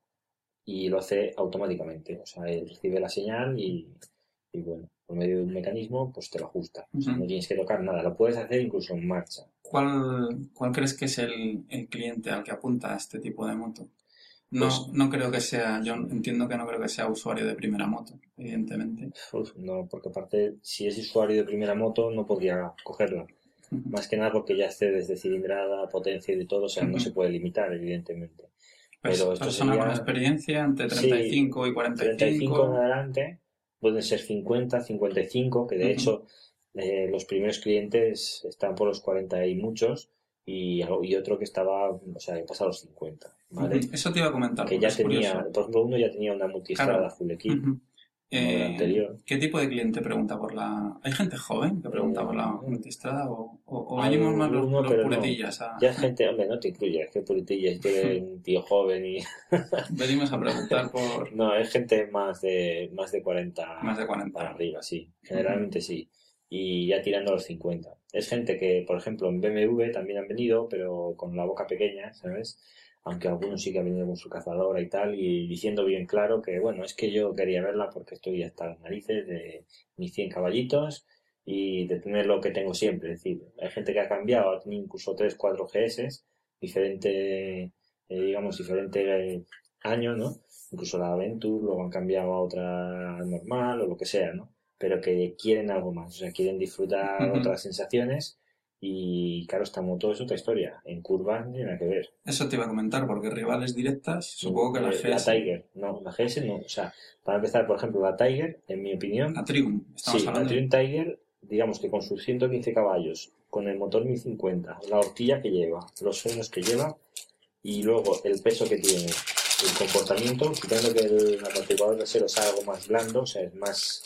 y lo hace automáticamente. O sea, él recibe la señal y, y bueno, por medio de un mecanismo, pues te lo ajusta. no tienes que tocar nada, lo puedes hacer incluso en marcha. ¿Cuál, cuál crees que es el, el cliente al que apunta este tipo de moto? No, pues no creo que sea, yo entiendo que no creo que sea usuario de primera moto, evidentemente. no, porque aparte, si es usuario de primera moto, no podría cogerla. Más que nada porque ya esté desde cilindrada, potencia y de todo, o sea, no se puede limitar, evidentemente. Pues Pero esto persona con experiencia entre 35 y 45. 35 en adelante, pueden ser 50, 55, que de hecho eh, los primeros clientes están por los 40 y muchos, y, y otro que estaba, o sea, que pasa los 50. ¿vale? Eso te iba a comentar. Que ya tenía, por ejemplo, uno ya tenía una multistrada full equip. Eh, anterior. ¿Qué tipo de cliente pregunta por la.? ¿Hay gente joven que pregunta por la multistrada o, o, o venimos más los, los puretillas? A... Ya gente, hombre, no te incluyes, que puretillas, tiene un tío joven y. venimos a preguntar por. No, es gente más de, más de 40. Más de 40. Para arriba, sí. Generalmente sí. Y ya tirando a los 50. Es gente que, por ejemplo, en BMW también han venido, pero con la boca pequeña, ¿sabes? Aunque algunos sí que han venido con su cazadora y tal, y diciendo bien claro que, bueno, es que yo quería verla porque estoy hasta las narices de mis 100 caballitos y de tener lo que tengo siempre. Es decir, hay gente que ha cambiado, ha tenido incluso 3, 4 GS, diferente, eh, digamos, diferente año, ¿no? Incluso la Aventure, luego han cambiado a otra normal o lo que sea, ¿no? pero que quieren algo más, o sea, quieren disfrutar otras sensaciones y claro, esta moto es otra historia, en curvas no tiene nada que ver. Eso te iba a comentar, porque rivales directas, supongo que la GS... La Tiger, no, la GS no, o sea, para empezar, por ejemplo, la Tiger, en mi opinión... La Triumph, estamos sí, la Triumph Tiger, digamos que con sus 115 caballos, con el motor 1050, la horquilla que lleva, los frenos que lleva y luego el peso que tiene, el comportamiento, quitando que el amortiguador trasero sea algo más blando, o sea, es más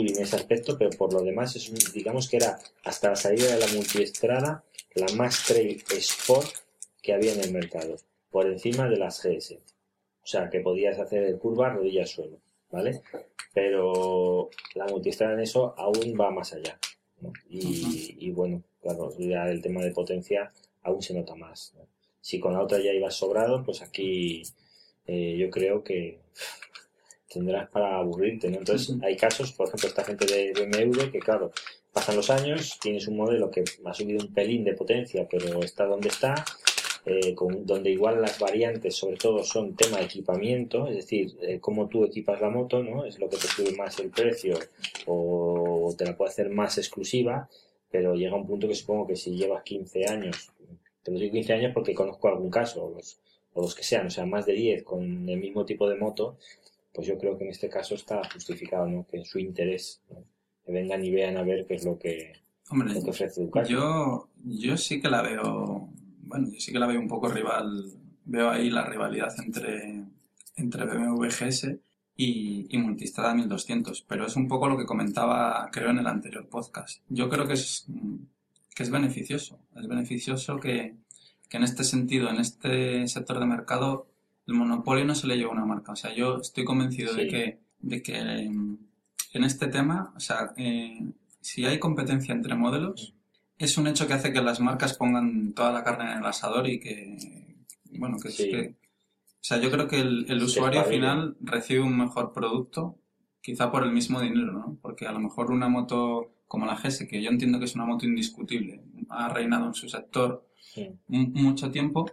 en ese aspecto, pero por lo demás, es, digamos que era hasta la salida de la multiestrada la más trail sport que había en el mercado, por encima de las GS. O sea, que podías hacer curva rodilla suelo, ¿vale? Pero la multiestrada en eso aún va más allá. Y, bueno, claro, ya el tema de potencia aún se nota más. Si con la otra ya ibas sobrado, pues aquí eh, yo creo que tendrás para aburrirte, ¿no? Entonces, hay casos, por ejemplo, esta gente de BMW que, claro, pasan los años, tienes un modelo que ha subido un pelín de potencia, pero está donde está, eh, con, donde igual las variantes, sobre todo, son tema de equipamiento, es decir, eh, cómo tú equipas la moto, ¿no? Es lo que te sube más el precio o te la puede hacer más exclusiva, pero llega un punto que supongo que si llevas 15 años, te lo digo 15 años porque conozco algún caso, o los, o los que sean, o sea, más de 10 con el mismo tipo de moto, pues yo creo que en este caso está justificado, ¿no? Que su interés, que vengan y vean a ver qué es lo que, Hombre, ofrece Ducati. Yo, yo sí que la veo, bueno, yo sí que la veo un poco rival, veo ahí la rivalidad entre, entre BMW GS y, y Multistrada 1200, pero es un poco lo que comentaba, creo, en el anterior podcast. Yo creo que es, que es beneficioso, es beneficioso que, que en este sentido, en este sector de mercado, el monopolio no se le lleva a una marca. O sea, yo estoy convencido de que, de que em, en este tema, o sea, eh, si hay competencia entre modelos, es un hecho que hace que las marcas pongan toda la carne en el asador y que, bueno, que, es que o sea, yo creo que el, usuario final recibe un mejor producto quizá por el mismo dinero, ¿no? Porque a lo mejor una moto como la GS, que yo entiendo que es una moto indiscutible, ha reinado en su sector mucho tiempo,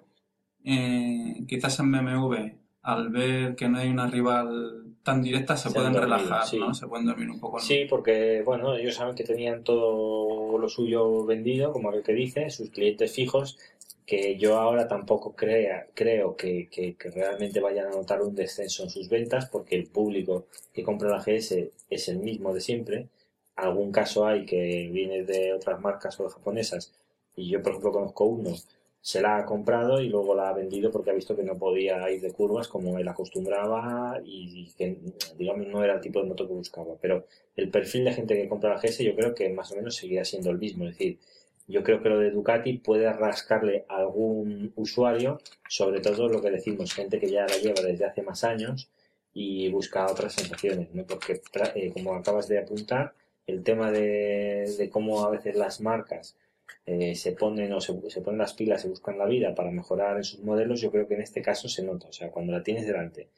eh, quizás en BMW, al ver que no hay una rival tan directa, se, pueden relajar, ¿no? Se pueden dormir un poco. Sí, porque, bueno, ellos saben que tenían todo lo suyo vendido, como lo que dice, sus clientes fijos, que yo ahora tampoco crea, creo que, que, realmente vayan a notar un descenso en sus ventas, porque el público que compra la GS es el mismo de siempre. Algún caso hay que viene de otras marcas o japonesas, y yo, por ejemplo, conozco uno se la ha comprado y luego la ha vendido porque ha visto que no podía ir de curvas como él acostumbraba y que, digamos, no era el tipo de moto que buscaba. Pero el perfil de gente que compra la GS yo creo que más o menos seguirá siendo el mismo. Es decir, yo creo que lo de Ducati puede rascarle a algún usuario, sobre todo lo que decimos, gente que ya la lleva desde hace más años y busca otras sensaciones, ¿no? Porque, eh, como acabas de apuntar, el tema de cómo a veces las marcas eh, se ponen o se, ponen las pilas y buscan la vida para mejorar en sus modelos, yo creo que en este caso se nota. O sea, cuando la tienes delante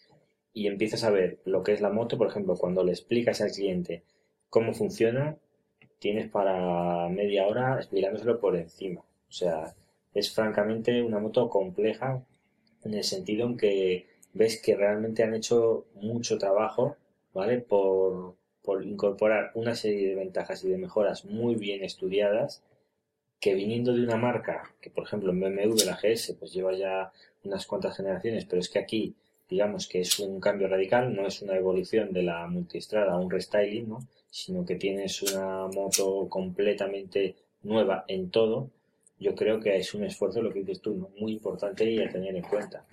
y empiezas a ver lo que es la moto, por ejemplo, cuando le explicas al cliente cómo funciona, tienes para media hora explicándoselo por encima. O sea, es francamente una moto compleja en el sentido en que ves que realmente han hecho mucho trabajo, ¿vale? Por, por incorporar una serie de ventajas y de mejoras muy bien estudiadas que viniendo de una marca, que por ejemplo en BMW la GS pues lleva ya unas cuantas generaciones, pero es que aquí digamos que es un cambio radical, no es una evolución de la multistrada, un restyling, ¿no? sino que tienes una moto completamente nueva en todo, yo creo que es un esfuerzo, lo que dices tú, muy importante y a tener en cuenta.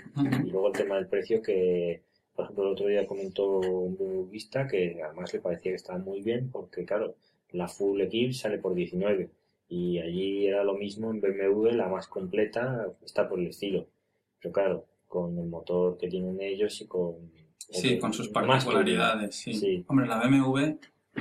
Y luego el tema del precio que, por ejemplo, el otro día comentó un vista que además le parecía que estaba muy bien porque, claro, la Full Equip sale por 19 y allí era lo mismo en BMW, la más completa, está por el estilo. Pero claro, con el motor que tienen ellos y con... Sí, con sus particularidades, sí. Hombre, la BMW,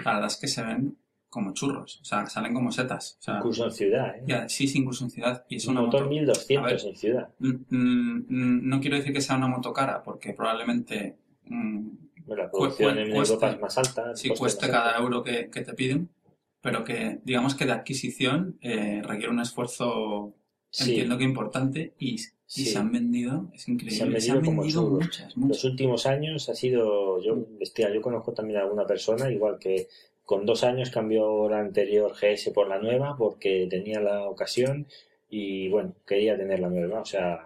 la verdad es que se ven como churros, o sea, salen como setas. incluso en ciudad, ¿eh? sí, sí, incluso en ciudad. Y es un motor 1200 en ciudad. No quiero decir que sea una moto cara, porque probablemente... la producción en Europa es más alta. Sí, cueste cada euro que te piden pero que digamos que de adquisición eh, requiere un esfuerzo, entiendo que importante, y, se han vendido, es increíble, se han vendido, muchas, Los últimos años ha sido, yo, yo conozco también a alguna persona, igual que con dos años cambió la anterior GS por la nueva porque tenía la ocasión y bueno, quería tener la nueva, o sea,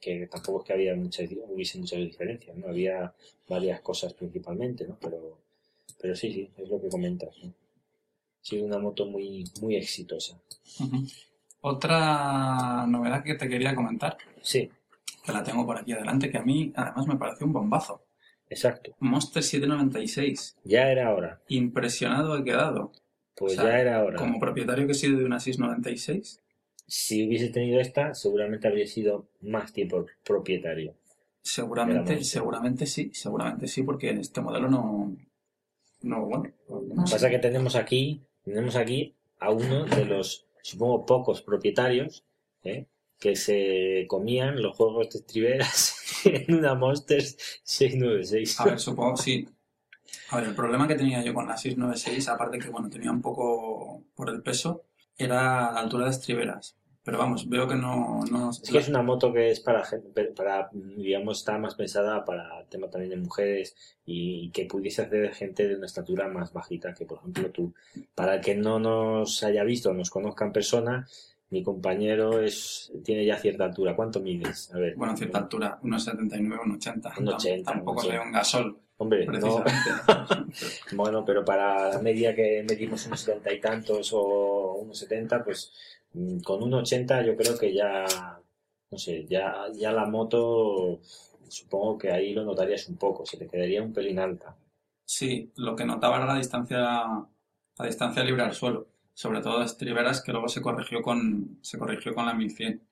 que tampoco es que había muchas, hubiese muchas diferencias, ¿no? Había varias cosas principalmente, ¿no? Pero, pero sí, sí, es lo que comentas, ¿no? Sido una moto muy, muy exitosa. Otra novedad que te quería comentar. Sí. Que la tengo por aquí adelante, que a mí además me pareció un bombazo. Exacto. Monster 796. Ya era hora. Impresionado he quedado. Pues ya era hora. Como propietario que he sido de una 696. Si hubiese tenido esta, seguramente habría sido más tiempo propietario. Seguramente, seguramente sí, seguramente sí, porque este modelo no, no, bueno. Pasa que tenemos aquí tenemos aquí a uno de los, supongo, pocos propietarios ¿eh? que se comían los juegos de triveras en una Monster 696. A ver, supongo, sí. A ver, el problema que tenía yo con la 696, aparte que, bueno, tenía un poco por el peso, era la altura de estriberas. Pero vamos, veo que no... no es que es una moto que es para, para, digamos, está más pensada para el tema también de mujeres y que pudiese hacer gente de una estatura más bajita que, por ejemplo, tú. Para que no nos haya visto, nos conozca en persona, mi compañero es tiene ya cierta altura. ¿Cuánto mides? A ver. Bueno, cierta altura, unos 79, unos 80. 80. Tampoco soy un gasol. Hombre, no. bueno, pero para la media que medimos unos 70 y tantos o unos 70, pues con un 80 yo creo que ya, no sé, ya, ya la moto, supongo que ahí lo notarías un poco, se te quedaría un pelín alta. Sí, lo que notaba era la distancia, la distancia libre al suelo, sobre todo de estriberas que luego se corrigió con, se corrigió con la 1100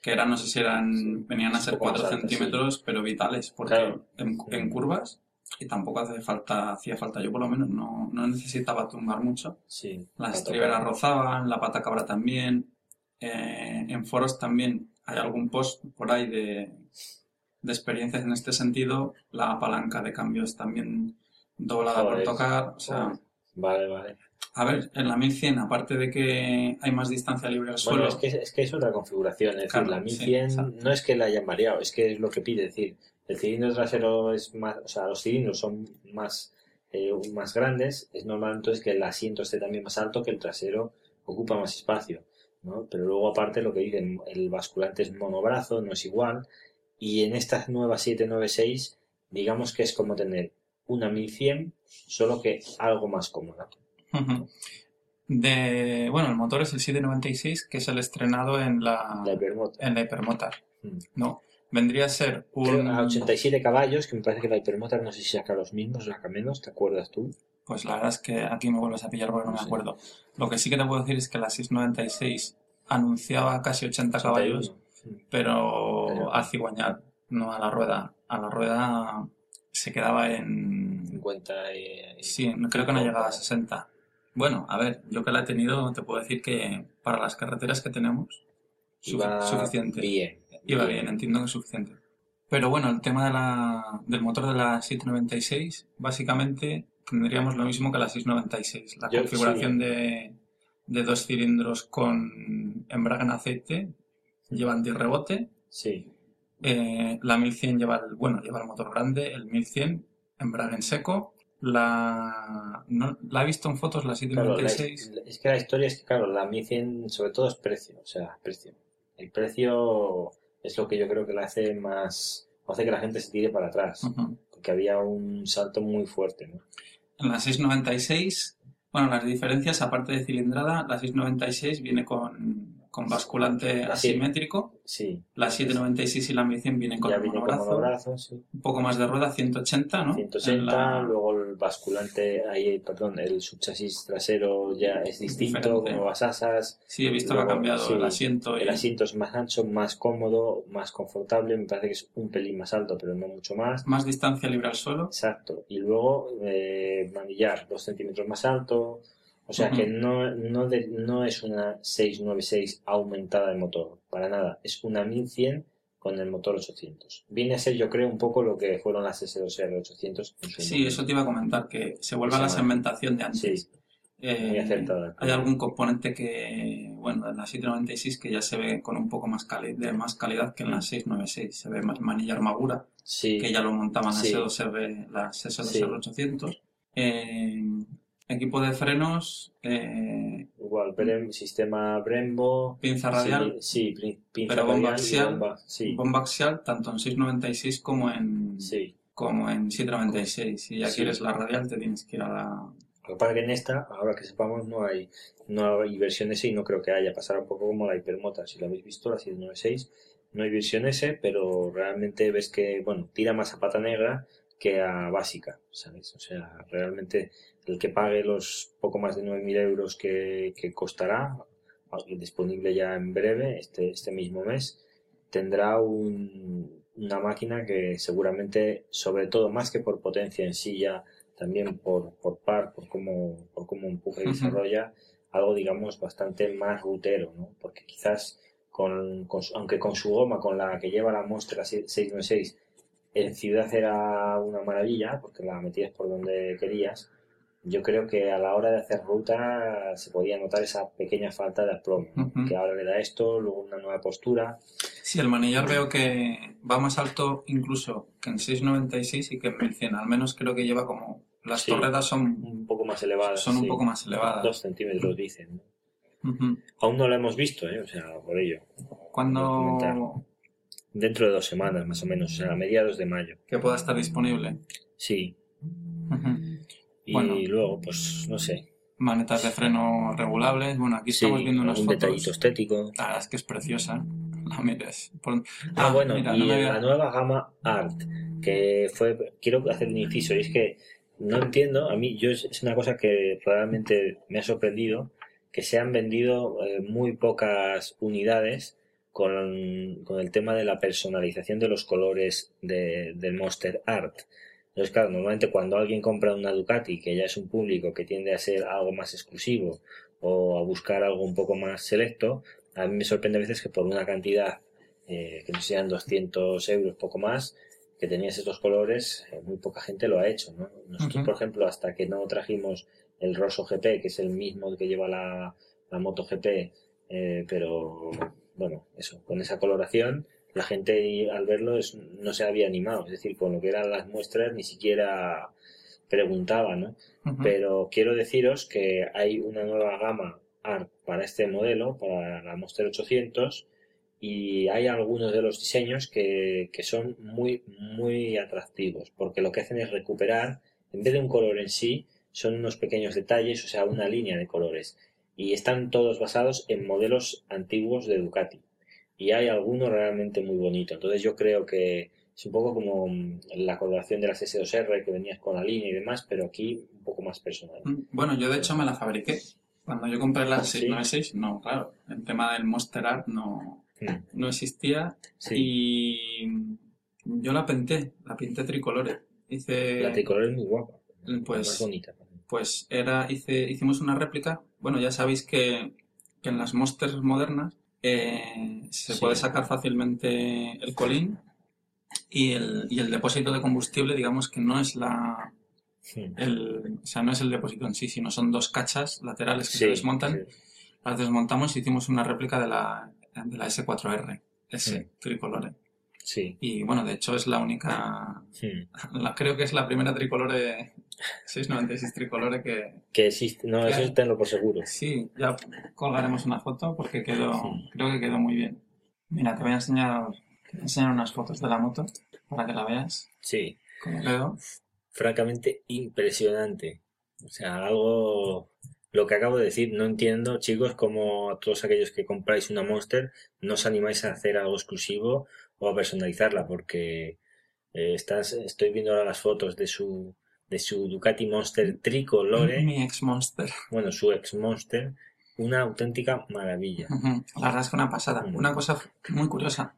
que eran, no sé si eran, venían a ser 4 centímetros, pero vitales, porque en, curvas y tampoco hace falta, hacía falta, yo por lo menos no, no necesitaba tumbar mucho. Sí, Las estriberas rozaban, la pata cabra también. Eh, en foros también hay algún post por ahí de, de experiencias en este sentido. La palanca de cambios también doblada por tocar, o sea... Vale, vale. A ver, en la 1100, aparte de que hay más distancia libre al suelo, Bueno, es que, es que es otra configuración. Es decir, Claro, la sí, 1100 exacto. no es que la hayan variado, es que es lo que pide. Es decir, el cilindro trasero es más, o sea, los cilindros son más, eh, más grandes. Es normal entonces que el asiento esté también más alto, que el trasero ocupa más espacio. ¿no? Pero luego, aparte, lo que dicen, el basculante es monobrazo, no es igual. Y en esta nueva 796, digamos que es como tener una 1100, solo que algo más cómoda. De, bueno, el motor es el 796, que es el estrenado en la, La Hypermotor. en la Hypermotor, Mm. ¿no? Vendría a ser un... a 87 caballos, que me parece que la Hypermotor no sé si saca los mismos, saca menos, ¿te acuerdas tú? Pues la verdad es que aquí me vuelves a pillar porque no me Sí. acuerdo. Lo que sí que te puedo decir es que la 696 anunciaba casi 80 caballos, 81. pero al cigüeñal, no a la rueda. A la rueda se quedaba en... 50 y... Sí, creo que no llegaba a 60. Bueno, a ver, yo que la he tenido, te puedo decir que para las carreteras que tenemos, Iba suficiente. bien. Iba bien, entiendo que es suficiente. Pero bueno, el tema de la, del motor de la 796, básicamente tendríamos lo mismo que la 696. La Yo- configuración de, de dos cilindros con embrague en aceite, lleva antirrebote. Sí, Eh, la 1100 lleva el, bueno, lleva el motor grande, el 1100, embrague en seco. La, no, la he visto en fotos, la claro, la- 796. es que la historia es que, claro, la 1100 sobre todo es precio, o sea, precio. El precio es lo que yo creo que la hace más, hace que la gente se tire para atrás, Ujú. porque había un salto muy fuerte, ¿no? En la 696, bueno, las diferencias, aparte de cilindrada, la 696 viene con, con basculante asimétrico, Sí, la 796 y la 1100 vienen con ya el viene con monobrazo, sí. un poco más de rueda, 180, ¿no? 180, En la- luego el basculante, ahí, perdón, el subchasis trasero ya es distinto, con nuevas asas, Sí, he visto que ha luego, cambiado sí, el asiento. y- el asiento es más ancho, más cómodo, más confortable, me parece que es un pelín más alto, pero no mucho más. Más distancia libre al suelo. Exacto. Y luego eh, manillar dos centímetros más alto. O sea Ujú. que no, no, de- no es una 696 aumentada de motor, para nada. Es una 1100 con el motor 800. Viene a ser, yo creo, un poco lo que fueron las S2R 800 en su Sí, momento. eso te iba a comentar, que se vuelve a la Sí. segmentación de antes. Sí, Eh, muy acertada. Hay algún componente que, bueno, en la 796 que ya se ve con un poco más cali- de más calidad que en la 696. Se ve más manilla armadura, Sí, que ya lo montaban las Sí. S2R, las S2R Sí. 800. Eh, equipo de frenos, eh, igual, Brem- sistema Brembo. pinza radial, Sí, sí, pin- pinza Pero bomba axial, bomba. Sí, bomba axial, tanto en 696 como en, sí. como en 796. Si ya quieres la radial, te tienes que ir a la... Lo que pasa es que en esta, ahora que sepamos, no hay, no hay versión S y no creo que haya. Pasará un poco como la Hypermota. Si la habéis visto, la 796, no hay versión S, pero realmente ves que, bueno, tira más a pata negra que a básica, ¿sabes? O sea, realmente el que pague los poco más de 9.000 euros que, que costará, disponible ya en breve, este, este mismo mes, tendrá un- una máquina que seguramente, sobre todo más que por potencia en sí ya, también por, por par, por cómo, por cómo empuja y desarrolla, algo, digamos, bastante más rutero, ¿no? Porque quizás, con, con aunque con su goma, con la que lleva la Monster 696, en ciudad era una maravilla, porque la metías por donde querías, yo creo que a la hora de hacer ruta se podía notar esa pequeña falta de aplomo, ¿no? Ujú. que ahora le da esto, luego una nueva postura, Sí, el manillar veo que va más alto incluso que en 696 y que en 1100. Al menos creo que lleva como... Las Sí. torretas son, un poco más elevadas. son un sí. poco más elevadas. Dos centímetros, dicen. ¿no? Ujú. Aún no lo hemos visto, ¿eh? o sea, por ello. Cuando... Dentro de dos semanas, más o menos, o sea, a mediados de mayo. que pueda estar disponible. Sí. Ujú. Y Bueno. luego, pues, no sé. Manetas de freno regulables. Bueno, aquí Sí, estamos viendo unas un fotos. detallito estético. La verdad es que es preciosa. La mires. Por- Ah, bueno, mira, y no había- la nueva gama Art, que fue, quiero hacer un inciso, y es que no entiendo, a mí yo es una cosa que realmente me ha sorprendido, que se han vendido eh, muy pocas unidades con, con el tema de la personalización de los colores de, del Monster Art. Entonces, claro, normalmente cuando alguien compra una Ducati, que ya es un público que tiende a ser algo más exclusivo o a buscar algo un poco más selecto, a mí me sorprende a veces que por una cantidad eh, que no sean 200 euros, poco más, que tenías estos colores, eh, muy poca gente lo ha hecho, ¿no? Nosotros, por ejemplo, hasta que no trajimos el Rosso GP, que es el mismo que lleva la, la Moto GP, eh, pero bueno, eso, con esa coloración, la gente al verlo es- no se había animado, es decir, con lo que eran las muestras ni siquiera preguntaba, ¿no? Pero quiero deciros que hay una nueva gama ART para este modelo, para la Monster 800, y hay algunos de los diseños que, que son muy, muy atractivos, porque lo que hacen es recuperar, en vez de un color en sí, son unos pequeños detalles, o sea, una línea de colores. Y están todos basados en modelos antiguos de Ducati. Y hay algunos realmente muy bonitos. Entonces yo creo que es un poco como mm, la coloración de las S2R que venías con la línea y demás, pero aquí un poco más personal. Mm, Bueno, yo de hecho me la fabriqué. Cuando yo compré la ¿Sí? 696, no, claro, el tema del Monster Art no, Mm, no existía Sí. y yo la pinté, la pinté tricolore. Hice, La tricolor es muy guapa. Pues- más bonita. pues era, hice, hicimos una réplica. Bueno, ya sabéis que, que en las Monsters modernas eh, se Sí. puede sacar fácilmente el colín y el, y el depósito de combustible, digamos que no es la, el, o sea, no es el depósito en sí, sino son dos cachas laterales que se desmontan. Las desmontamos y hicimos una réplica de la, de la S4R, S, Mm. tricolore. Sí. Y bueno, de hecho es la única, la- creo que es la primera tricolore, 696 tricolore que, Que existe, no, Claro. eso tenlo por seguro. sí, ya colgaremos una foto porque quedó, Sí. creo que quedó muy bien. Mira, te voy a enseñar, te voy a enseñar unas fotos de la moto para que la veas, Sí. cómo quedó. Francamente impresionante. O sea, algo. Lo que acabo de decir, no entiendo, chicos, como a todos aquellos que compráis una Monster, no os animáis a hacer algo exclusivo o a personalizarla, porque eh, estás, estoy viendo ahora las fotos de su, de su Ducati Monster tricolore, Mi ex Monster. bueno, su ex Monster, una auténtica maravilla. La verdad es que una pasada. Una cosa muy curiosa.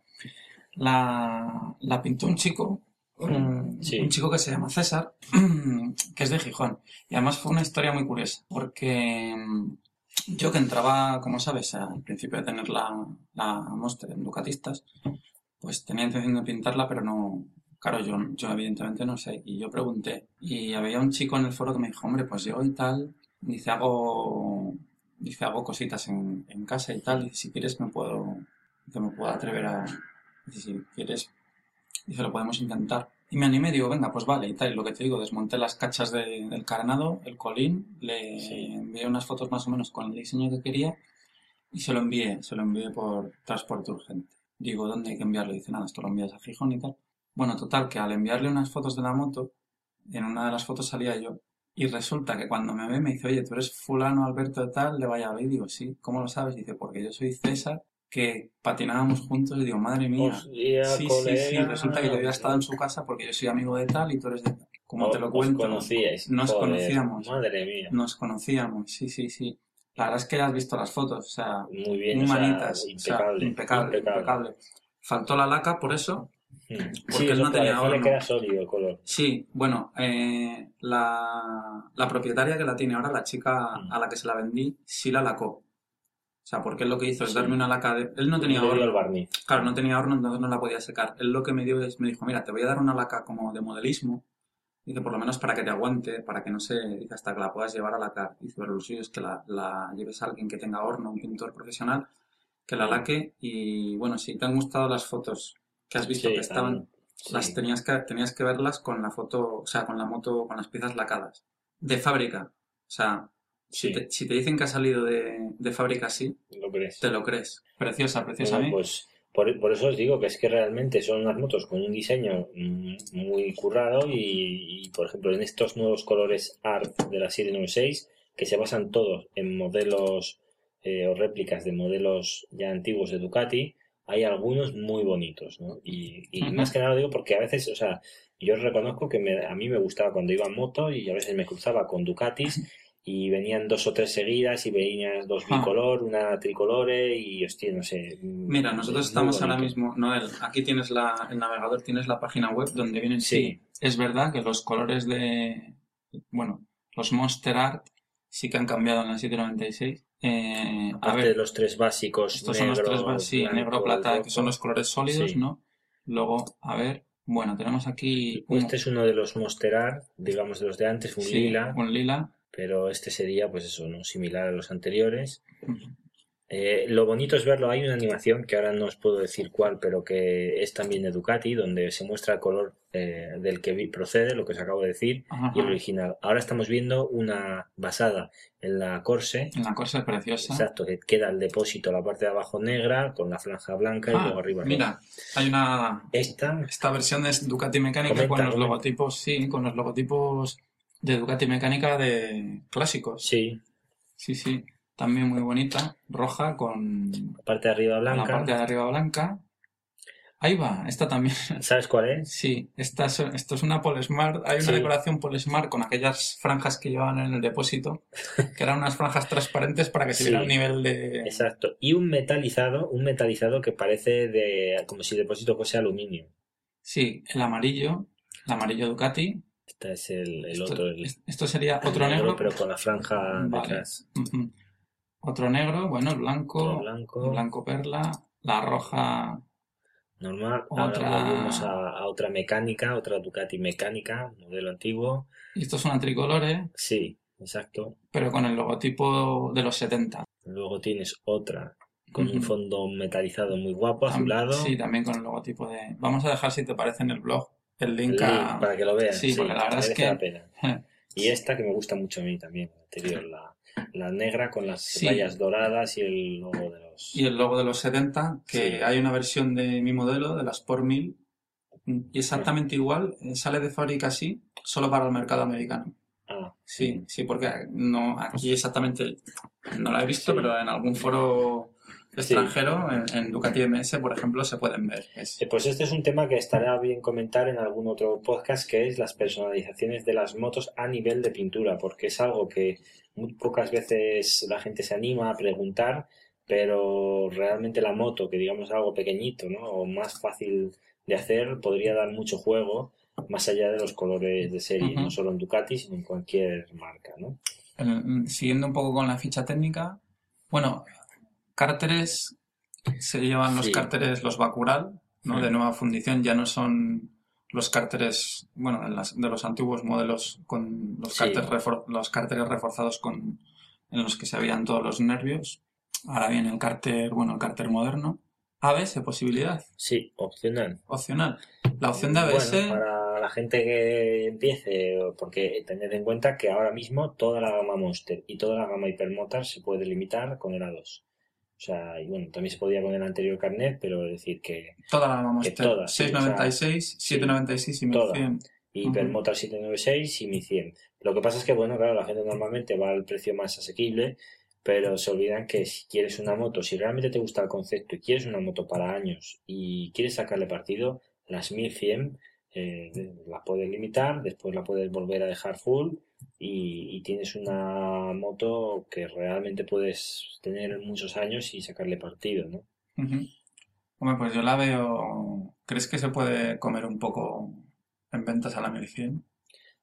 La, la pintó un chico, un, Sí. un chico que se llama César, que es de Gijón. Y además fue una historia muy curiosa, porque mm, yo que entraba, como sabes, al principio de tener la, la Monster en Ducatistas, pues tenía intención de pintarla, pero no, claro, yo, yo evidentemente no sé. Y yo pregunté, y había un chico en el foro que me dijo, hombre, pues yo y tal, dice, hago, dice, hago cositas en, en casa y tal, y si quieres me puedo, que me puedo atrever a, dice, si quieres, dice, lo podemos intentar. Y me animé, digo, venga, pues vale, y tal, y lo que te digo, desmonté las cachas de- del carnado, el colín, le Sí. envié unas fotos más o menos con el diseño que quería, y se lo envié, se lo envié por transporte urgente. Digo, ¿dónde hay que enviarlo? Dice, nada, esto lo envías a Gijón y tal. Bueno, total, que al enviarle unas fotos de la moto, en una de las fotos salía yo. Y resulta que cuando me ve me dice, oye, tú eres fulano Alberto de tal, de Valladolid. Digo, sí, ¿cómo lo sabes? Dice, porque yo soy César, que patinábamos juntos. Y digo, madre mía. Hostia, Sí, sí, sí, resulta que yo había estado en su casa porque yo soy amigo de tal y tú eres de tal. Como te lo cuento, conocíais. nos Joder, conocíamos. Madre mía. Nos conocíamos, sí, sí, sí. La verdad es que ya has visto las fotos, o sea, Muy bien, muy o sea, o sea, impecable, impecable, impecable. Faltó la laca por eso. Mm. Porque Sí, él no tenía parece horno. que era sólido el color. Sí, bueno, eh, la, la propietaria que la tiene ahora, la chica Mm. a la que se la vendí, sí la lacó. O sea, porque él lo que hizo es Sí. darme una laca de... Él no tenía Le dio el horno. barniz. Claro, no tenía horno, entonces no la podía secar. Él lo que me dio es, me dijo, mira, te voy a dar una laca como de modelismo. Dice, por lo menos para que te aguante, para que no se... Dice, hasta que la puedas llevar a lacar. Dice, pero lo suyo es que la, la lleves a alguien que tenga horno, un pintor profesional, que la laque. Y bueno, sí, te han gustado las fotos que has visto Sí, que estaban... Sí. Las tenías que, tenías que verlas con la foto, o sea, con la moto, con las piezas lacadas. De fábrica. O sea, si, te, si te dicen que ha salido de, de fábrica así, ¿Lo crees? te lo crees. Preciosa, preciosa. Bueno, ¿eh? pues por, por eso os digo que es que realmente son unas motos con un diseño mm, muy currado y, y, por ejemplo en estos nuevos colores ART de la 796 que se basan todos en modelos eh, o réplicas de modelos ya antiguos de Ducati hay algunos muy bonitos ¿no? y, y más que nada lo digo porque a veces o sea yo reconozco que me- a mí me gustaba cuando iba en moto y a veces me cruzaba con Ducatis y venían dos o tres seguidas y venían dos Ah. bicolor, una tricolore y hostia, no sé. Mira, nosotros estamos ahora mismo, Noel, aquí tienes la, el navegador, tienes la página web donde vienen, sí, Sí. es verdad que los colores de, bueno, los Monster Art sí que han cambiado en la 796. Eh, a Aparte ver, de los tres básicos, estos son los negro, tres, va- sí, negro, plata, rojo. que son los colores sólidos, Sí. ¿no? Luego, a ver, Bueno, tenemos aquí un, Este es uno de los Monster Art, digamos de los de antes, un sí, lila, un lila. pero este sería, pues eso, ¿no? Similar a los anteriores. Eh, lo bonito es verlo, hay una animación que ahora no os puedo decir cuál, pero que es también de Ducati, donde se muestra el color eh, del que procede, lo que os acabo de decir, Ajá, y el original. Ahora estamos viendo una basada en la Corse, En la cosa preciosa. exacto, que queda el depósito, la parte de abajo negra, con la franja blanca y Ah, luego arriba roja. mira, hay una Esta, esta versión de Ducati mecánica Comenta, con los logotipos, sí, con los logotipos de Ducati mecánica de clásicos. sí, Sí, sí, también muy bonita, roja con la parte de arriba con la blanca. parte de arriba blanca. Ahí va, esta también. ¿Sabes cuál es? Sí, esta es- esto es una Polesmart. Hay una Sí. decoración Polesmart con aquellas franjas que llevaban en el depósito, que eran unas franjas transparentes para que se Sí. viera el nivel de... Exacto. Y un metalizado, un metalizado que parece de como si el depósito fuese aluminio. Sí, el amarillo, el amarillo Ducati. Este es el, el Esto, otro, el, es- esto sería otro negro. pero con la franja Vale. detrás. Otro negro, bueno, el blanco, blanco, blanco perla, la roja, normal. Otra- Ahora volvemos a, a otra mecánica, otra Ducati mecánica, modelo antiguo. y esto es una tricolore, Sí, exacto. pero con el logotipo de los 70. Luego tienes otra con un fondo metalizado muy guapo, azulado. Sí, también con el logotipo de... Vamos a dejar, si te parece, en el blog el El link a... para que lo veas. Sí, porque la verdad es que- la pena. Y esta que me gusta mucho a mí también, la anterior, la, la negra con las Sí. rayas doradas y el logo de los... Y el logo de los 70, que Sí. hay una versión de mi modelo, de la Sport 1000, y exactamente igual, eh, sale de fábrica así, solo para el mercado americano. Ah, Sí, sí, porque no, aquí exactamente no la he visto, pero en algún foro extranjero, en, en Ducati MS, por ejemplo, se pueden ver. Eh, Pues este es un tema que estaría bien comentar en algún otro podcast, que es las personalizaciones de las motos a nivel de pintura, porque es algo que muy pocas veces la gente se anima a preguntar, pero realmente la moto, que digamos es algo pequeñito, ¿no? O más fácil de hacer, podría dar mucho juego más allá de los colores de serie, no solo en Ducati, sino en cualquier marca, ¿no? el- siguiendo un poco con la ficha técnica, bueno, cárteres, se llevan los Sí. cárteres, los Bacural, ¿no? De nueva fundición, ya no son los cárteres, bueno, de, las- de los antiguos modelos con los, Sí. cárteres refor- los cárteres reforzados con, en los que se veían todos los nervios. Ahora viene el cárter, bueno, el cárter moderno. ABS, posibilidad, Sí, opcional. opcional. La opción de ABS, Bueno, para la gente que empiece, porque tened en cuenta que ahora mismo toda la gama Monster y toda la gama Hypermotor se puede limitar con el A2. O sea, y bueno, también se podía con el anterior carnet, pero es decir que toda la vamos a todas, sí, 696, o sea, 796 y toda. 1100. Hypermotor 796 y Mi 100. Lo que pasa es que, bueno, claro, la gente normalmente va al precio más asequible, pero se olvidan que si quieres una moto, si realmente te gusta el concepto y quieres una moto para años y quieres sacarle partido, las 1100 eh, la puedes limitar, después la puedes volver a dejar full y, y tienes una moto que realmente puedes tener muchos años y sacarle partido, ¿no? Ujú. Hombre, pues yo la veo. ¿Crees que se puede comer un poco en ventas a la 1100?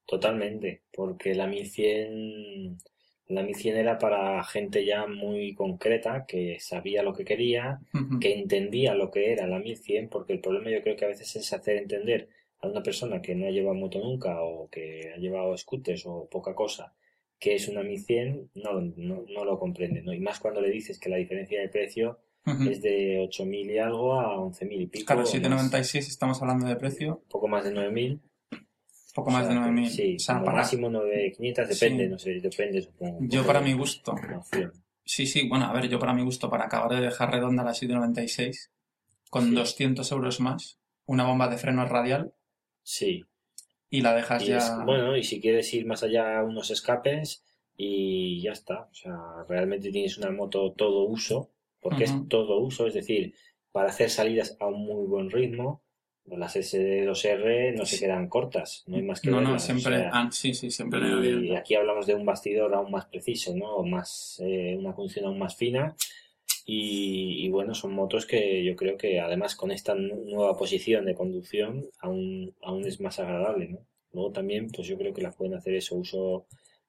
Totalmente, porque la 1100, la 1100 era para gente ya muy concreta, que sabía lo que quería, que entendía lo que era la 1100, porque el problema yo creo que a veces es hacer entender a una persona que no ha llevado moto nunca o que ha llevado scooters o poca cosa que es una 1100, no, lo- no, no lo comprende, ¿no? Y más cuando le dices que la diferencia de precio es de 8.000 y algo a 11.000 y pico. Claro, o más. 796 estamos hablando de precio, poco más de 9.000. poco más de sea, 9.000. Sí, o sea, para... máximo 9.500, depende, Sí. no sé, depende, supongo. Yo para mi gusto, sí, sí, bueno, a ver, yo para mi gusto, para acabar de dejar redonda la 796, con Sí. 200 euros más, una bomba de freno radial Sí. y la dejas Y ya... es- bueno, y si quieres ir más allá, unos escapes y ya está. O sea, realmente tienes una moto todo uso, porque es todo uso, es decir, para hacer salidas a un muy buen ritmo, las SD2R no se quedan cortas, no hay más que no, no, o siempre... sea, ah, sí, sí, siempre Y aquí hablamos de un bastidor aún más preciso, ¿no? O más, eh, una función aún más fina. Y, y bueno, son motos que yo creo que además con esta nu- nueva posición de conducción aún, aún es más agradable, ¿no? Luego también, pues yo creo que las pueden hacer eso, uso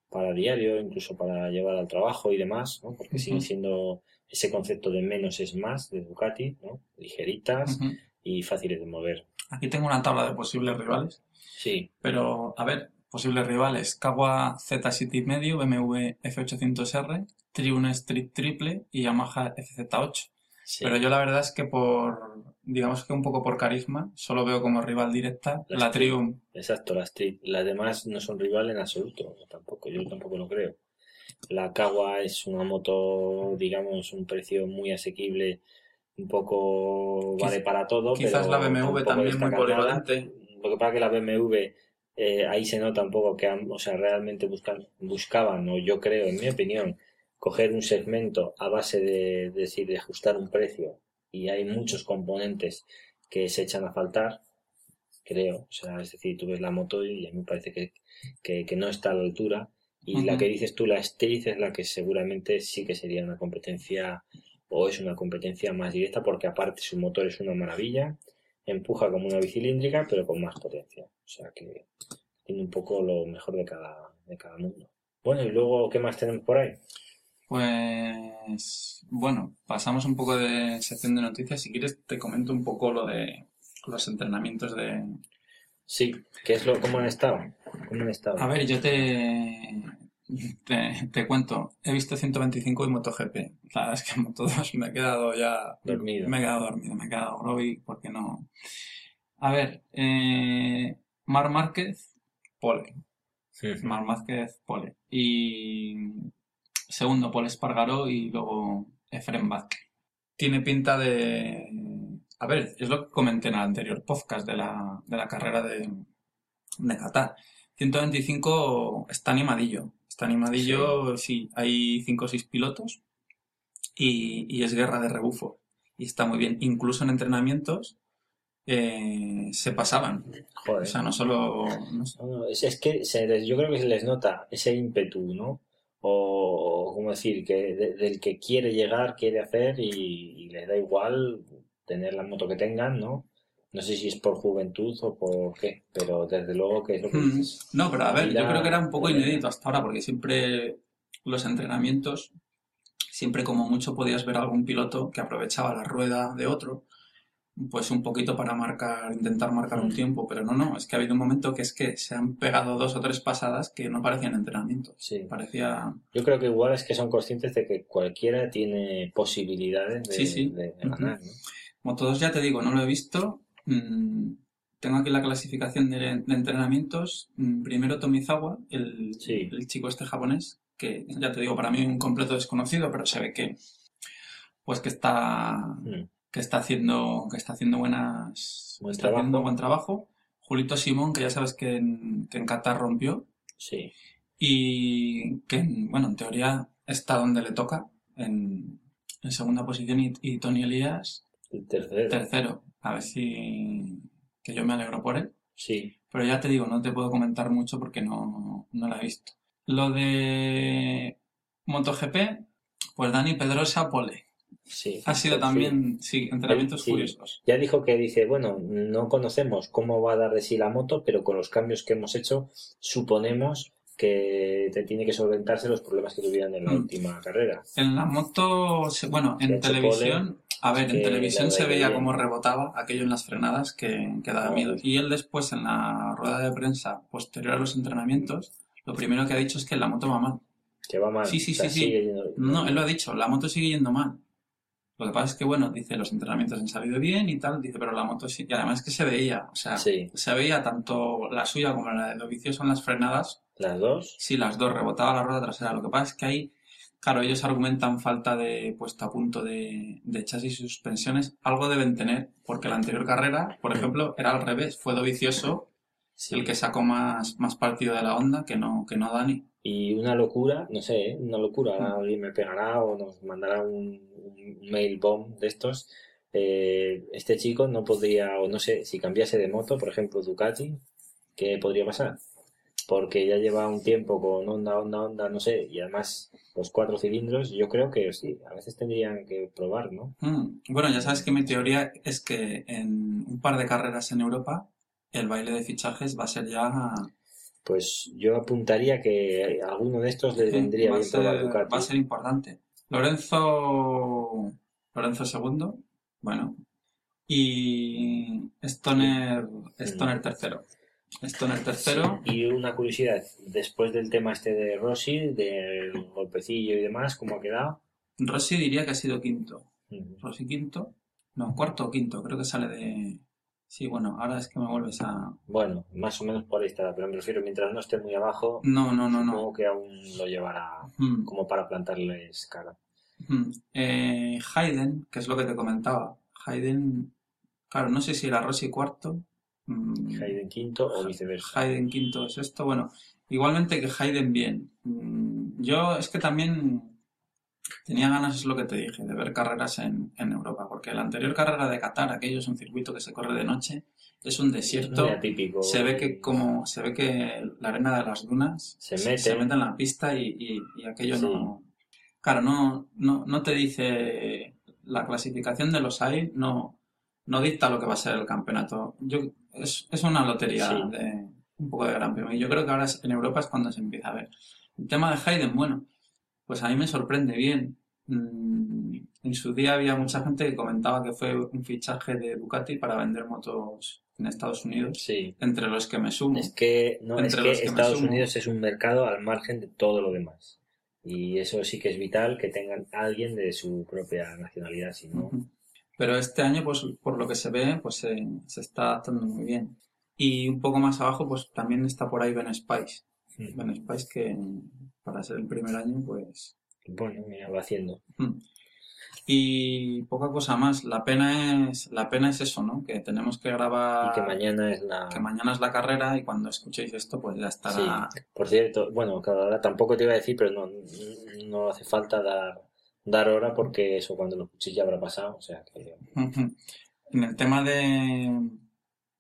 para diario, incluso para llevar al trabajo y demás, ¿no? Porque sigue Ujú. siendo ese concepto de menos es más de Ducati, ¿no? Ligeritas, y fáciles de mover. Aquí tengo una tabla de posibles rivales, Sí, pero a ver, posibles rivales: Kawa Z City medio, BMW F800R, Triune Street Triple y Yamaha FZ8. sí. Pero yo la verdad es que por, digamos que un poco por carisma, solo veo como rival directa La la Street. Triumph. Exacto, las, tri- las demás no son rival en absoluto, tampoco, yo tampoco lo creo. La Kawa es una moto, digamos, un precio muy asequible, un poco Quiz- vale para todo, Quizás pero la BMW también muy polivalente. Lo que pasa que la BMW, eh, ahí se nota un poco que, han- o sea, realmente buscan, buscaban, o yo creo, en mi opinión, coger un segmento a base de, de decir, de ajustar un precio, y hay muchos componentes que se echan a faltar, creo, o sea, es decir, tú ves la moto y a mí me parece que, que, que no está a la altura, y la que dices tú, la Street, es la que seguramente sí que sería una competencia, o es una competencia más directa, porque aparte su motor es una maravilla, empuja como una bicilíndrica, pero con más potencia. O sea que tiene un poco lo mejor de cada, de cada mundo. Bueno, y luego, ¿qué más tenemos por ahí? Pues bueno, pasamos un poco de sección de noticias. Si quieres, te comento un poco lo de los entrenamientos de. Sí, ¿qué es lo, cómo han estado? ¿Cómo han estado? A ver, yo te, te, te cuento. He visto 125 y MotoGP. La verdad es que en Moto2 me he quedado ya. Dormido. Me he quedado dormido, me he quedado groggy porque no. A ver, eh, Mar Márquez, pole. Mar Márquez, pole. Y segundo, Paul Espargaró y luego Efren Vázquez. Tiene pinta de... A ver, es lo que comenté en el anterior podcast de la, de la carrera de, de Qatar. 125 está animadillo. Está animadillo, sí, hay 5 o 6 pilotos y, y es guerra de rebufo. Y está muy bien. Incluso en entrenamientos eh, se pasaban. Joder. O sea, no solo... no sé. No, no, es, es que se les- yo creo que se les nota ese ímpetu, ¿no? O, como decir, que de- del que quiere llegar, quiere hacer y, y les da igual tener la moto que tengan, ¿no? No sé si es por juventud o por qué, pero desde luego que es lo que Mm, dices. No, pero a ver, yo creo que era un poco eh, inédito hasta ahora, porque siempre los entrenamientos, siempre como mucho podías ver algún piloto que aprovechaba la rueda de otro, pues un poquito para marcar, intentar marcar un Mm. tiempo, pero no, no, es que ha habido un momento que es que se han pegado dos o tres pasadas que no parecían entrenamientos. Sí. Parecía... Yo creo que igual es que son conscientes de que cualquiera tiene posibilidades de, Sí, sí. de- de Ujú. ganar, ¿no? Moto 2 ya te digo, no lo he visto. Mm, tengo aquí la clasificación de, de entrenamientos. Mm, Primero Tomizawa, el, Sí. el chico este japonés, que ya te digo, para mí un completo desconocido, pero se ve que pues que está Mm. Que está haciendo que está haciendo buenas Buen está haciendo trabajo. buen trabajo. Julito Simón, que ya sabes que en, que en Qatar rompió Sí. y que en- bueno, en teoría está donde le toca en, en segunda posición y, y Tony Elías El tercero. tercero. A ver si. que yo me alegro por él. Sí. Pero ya te digo, no te puedo comentar mucho porque no, no la he visto. Lo de MotoGP, pues Dani Pedrosa Pole. Sí. Ha sido también, sí, entrenamientos Sí. curiosos. Ya dijo que dice, bueno, no conocemos cómo va a dar de sí la moto, pero con los cambios que hemos hecho, suponemos que te tiene que solventarse los problemas que tuvieran en la Mm. última carrera. En la moto, bueno, en hecho televisión, a ver, en televisión se veía cómo rebotaba aquello en las frenadas que, que daba No. miedo. Y él después, en la rueda de prensa posterior a los entrenamientos, lo primero que ha dicho es que la moto va mal. Que va mal. Sí, sí, O sea, sí, sí. yendo- No, él lo ha dicho, la moto sigue yendo mal. Lo que pasa es que, bueno, dice, los entrenamientos han salido bien y tal, dice, pero la moto sí. Y además es que se veía, o sea, Sí. se veía tanto la suya como la de Dovizioso en las frenadas. Las dos. Sí, las dos, rebotaba la rueda trasera. Lo que pasa es que ahí, claro, ellos argumentan falta de puesta a punto de, de chasis y suspensiones. Algo deben tener, porque la anterior carrera, por ejemplo, era al revés. Fue Dovizioso Sí. el que sacó más, más partido de la onda que no, que no Dani. Y una locura, no sé, ¿eh? una locura. Ahora Mm. alguien me pegará o nos mandará un, un mail bomb de estos. Eh, este chico no podría, o no sé, si cambiase de moto, por ejemplo Ducati, ¿qué podría pasar? Porque ya lleva un tiempo con Honda, Honda, Honda, no sé, y además los cuatro cilindros, yo creo que sí, a veces tendrían que probar, ¿no? Mm, Bueno, ya sabes que mi teoría es que en un par de carreras en Europa el baile de fichajes va a ser ya... Pues yo apuntaría que alguno de estos le vendría bien ser, Ducati. va a ser importante. Lorenzo... Lorenzo segundo, bueno, Y Stoner, Stoner tercero. Stoner tercero. Y una curiosidad, después del tema este de Rossi, del golpecillo y demás, ¿cómo ha quedado? Rossi diría que ha sido quinto. Rossi quinto. No, cuarto o quinto, creo que sale de... Sí, bueno, ahora es que me vuelves a... Bueno, más o menos por ahí estará, pero me refiero, mientras no esté muy abajo, No, no, no, no. supongo que aún lo llevará Mm, como para plantarles cara. mm. Eh, Hayden, que es lo que te comentaba. Hayden, claro, no sé si era Rossi cuarto. mm, Hayden quinto o viceversa. Hayden quinto es esto. Bueno, igualmente que Hayden bien. Mm, Yo es que también tenía ganas, es lo que te dije, de ver carreras en, en Europa, porque la anterior carrera de Qatar, aquello es un circuito que se corre de noche, es un desierto. Atípico. Se ve que como se ve que la arena de las dunas Se mete. se mete en la pista y, y- y aquello Sí. no. Claro, no, no, no te dice la clasificación de los AI, no, no dicta lo que va a ser el campeonato. Yo, es, es una lotería Sí. de un poco de gran premio. Y yo creo que ahora es- en Europa es cuando se empieza a ver. El tema de Hayden, bueno, pues a mí me sorprende bien. Mm, En su día había mucha gente que comentaba que fue un fichaje de Ducati para vender motos en Estados Unidos, Sí. entre los que me sumo. Es que, no, es Entre que los que Estados. Unidos es un mercado al margen de todo lo demás. Y eso sí que es vital que tengan alguien de su propia nacionalidad, si no. Pero este año, pues por lo que se ve, pues se, se está adaptando muy bien. Y un poco más abajo, pues también está por ahí Ben Spice. Ben Spice que para ser el primer año, pues... Bueno, mira, va haciendo. mm. Y poca cosa más. La pena es, la pena es eso, ¿no? Que tenemos que grabar... Y que mañana es la. que mañana es la carrera y cuando escuchéis esto, pues ya estará... Por cierto, bueno, claro, tampoco te iba a decir, pero no, no hace falta dar, dar hora porque eso cuando lo escuches ya habrá pasado. O sea que. En el tema de,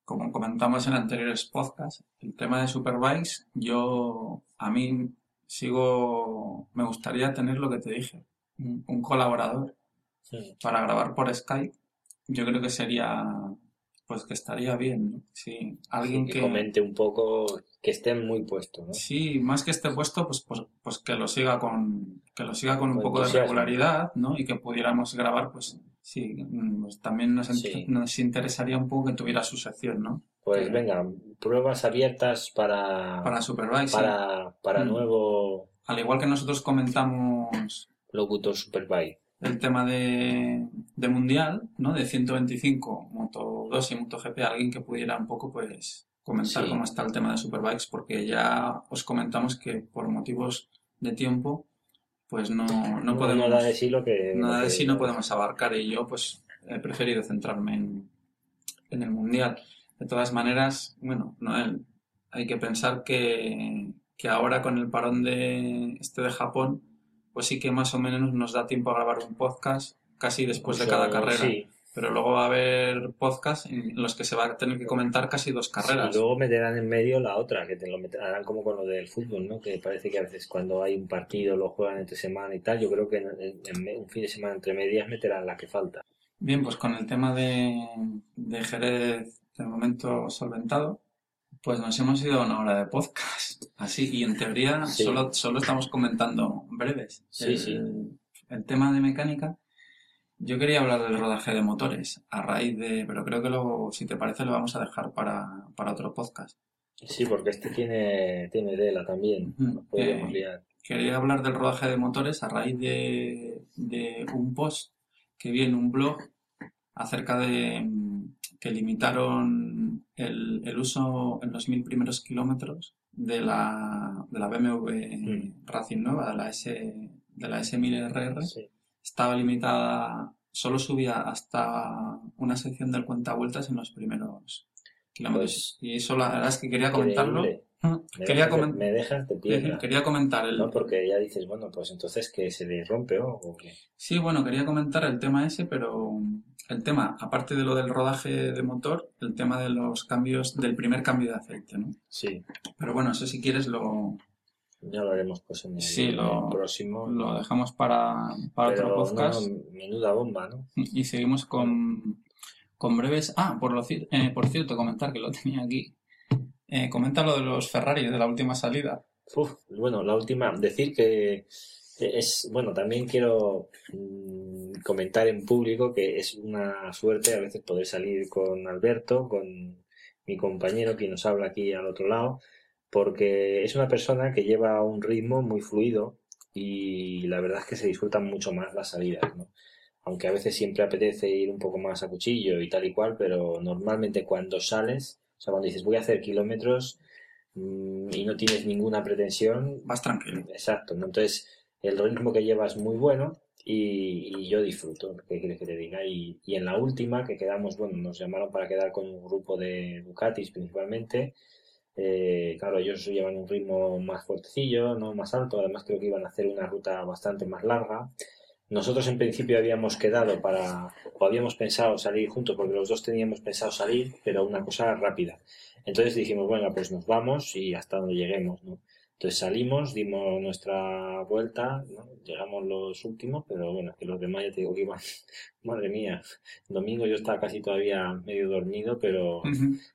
como comentamos en anteriores podcasts, el tema de Superbikes, yo, a mí sigo, me gustaría tener lo que te dije, un, un colaborador para grabar por Skype. Yo creo que sería, pues que estaría bien, ¿no? Sí, alguien que que, comente un poco, que esté muy puesto, ¿no? sí, más que esté puesto, pues, pues, pues que lo siga con, que lo siga con un poco de regularidad, ¿no? Y que pudiéramos grabar, pues, sí, mm, pues también nos, Sí. nos interesaría un poco que tuviera su sección, ¿no? Pues venga, pruebas abiertas para, Para para, para Mm. nuevo Al igual que nosotros comentamos locutor Superbike. el tema de, de Mundial, ¿no? De 125, Moto 2 y MotoGP, alguien que pudiera un poco, pues, comentar Sí. cómo está el tema de Superbikes, porque ya os comentamos que por motivos de tiempo, pues no, no podemos... Nada de sí lo que. Nada de sí no podemos abarcar y yo pues he preferido centrarme en, en el mundial. De todas maneras, bueno, Noel, hay que pensar que, que ahora con el parón de este de Japón, pues sí que más o menos nos da tiempo a grabar un podcast casi después de cada carrera. Sí. Pero luego va a haber podcasts en los que se va a tener que comentar casi dos carreras. Y luego meterán en medio la otra, que te lo meterán como con lo del fútbol, ¿no? Que parece que a veces cuando hay un partido lo juegan entre semana y tal. Yo creo que en, en- en un fin de semana entre medias meterán la que falta. Bien, pues con el tema de, de Jerez de momento solventado, pues nos hemos ido a una hora de podcast. Así, y en teoría Sí. solo, solo estamos comentando breves. Sí, el, sí. el tema de mecánica. Yo quería hablar del rodaje de motores a raíz de, pero creo que luego, si te parece, lo vamos a dejar para, para otro podcast. Sí, porque este tiene, tiene tela también. Eh, liar. Quería hablar del rodaje de motores a raíz de, de un post que vi en un blog acerca de mm, que limitaron el, el uso en los mil primeros kilómetros de la, de la BMW Mm. Racing nueva, de la S, de la S1000RR. Sí. Estaba limitada, solo subía hasta una sección del cuentavueltas en los primeros kilómetros. y eso la verdad es que quería comentarlo. Me Quería, dejas me dejas de piedra. quería comentar el, No, porque ya dices, bueno, pues entonces que se le rompe o o qué. Sí, bueno, quería comentar el tema ese, pero el tema, aparte de lo del rodaje de motor, el tema de los cambios, del primer cambio de aceite, ¿no? Sí, Pero bueno, eso si quieres lo, ya lo haremos pues en el, Sí, en lo- el próximo. lo dejamos para, para Pero otro podcast no, menuda bomba, ¿no? y seguimos con, con breves... Ah, por, lo, eh, por cierto, comentar que lo tenía aquí. Eh, comenta lo de los Ferrari de la última salida. Uf, bueno, la última, decir que es, bueno, también quiero mm, comentar en público que es una suerte a veces poder salir con Alberto, con mi compañero, quien nos habla aquí al otro lado, porque es una persona que lleva un ritmo muy fluido y la verdad es que se disfrutan mucho más las salidas, ¿no? Aunque a veces siempre apetece ir un poco más a cuchillo y tal y cual, pero normalmente cuando sales, o sea, cuando dices voy a hacer kilómetros mm, y no tienes ninguna pretensión, Vas tranquilo. exacto, ¿no? Entonces el ritmo que llevas es muy bueno y, y yo disfruto, ¿qué quieres que te diga? Y, y en la última que quedamos, bueno, nos llamaron para quedar con un grupo de Ducatis principalmente. Eh, claro, ellos llevan un ritmo más fuertecillo, no más alto. Además, creo que iban a hacer una ruta bastante más larga. Nosotros en principio habíamos quedado para, o habíamos pensado salir juntos, porque los dos teníamos pensado salir, pero una cosa rápida. Entonces dijimos, bueno, pues nos vamos y hasta donde lleguemos, ¿no? Entonces salimos, dimos nuestra vuelta, ¿no? llegamos los últimos, pero bueno, que los demás ya te digo que iban, madre mía, domingo yo estaba casi todavía medio dormido, pero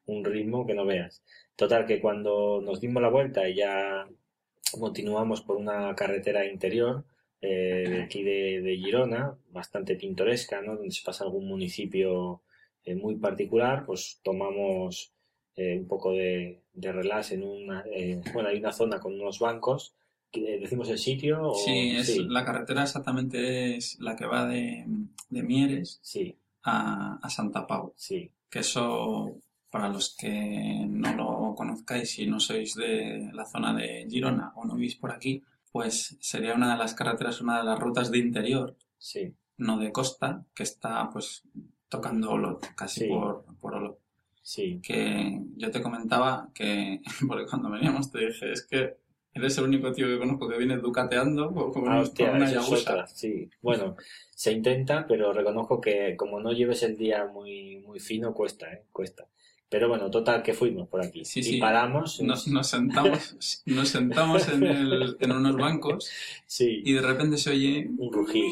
un ritmo que no veas. Total, que cuando nos dimos la vuelta y ya continuamos por una carretera interior eh, de aquí de, de Girona, bastante pintoresca, ¿no? Donde se pasa algún municipio eh, muy particular, pues tomamos eh, un poco de, de relax en una... eh, bueno, hay una zona con unos bancos. ¿Decimos el sitio? O... Sí, es, sí, la carretera exactamente es la que va de, de Mieres sí, a, a Santa Pau. sí, Que eso, para los que no lo conozcáis y no sois de la zona de Girona o no vivís por aquí, pues sería una de las carreteras, una de las rutas de interior, sí, no de costa, que está pues tocando Olot, casi Sí. por, por Olot. sí. que yo te comentaba que, porque cuando veníamos te dije, es que eres el único tío que conozco que viene ducateando con Ah, hostia, una otra, sí. Bueno, se intenta, pero reconozco que como no lleves el día muy, muy fino, cuesta, ¿eh? Cuesta. Pero bueno, total, que fuimos por aquí. Sí, y sí. paramos. Nos, nos sentamos, nos sentamos en, el- en unos bancos Sí, y de repente se oye... un rugido.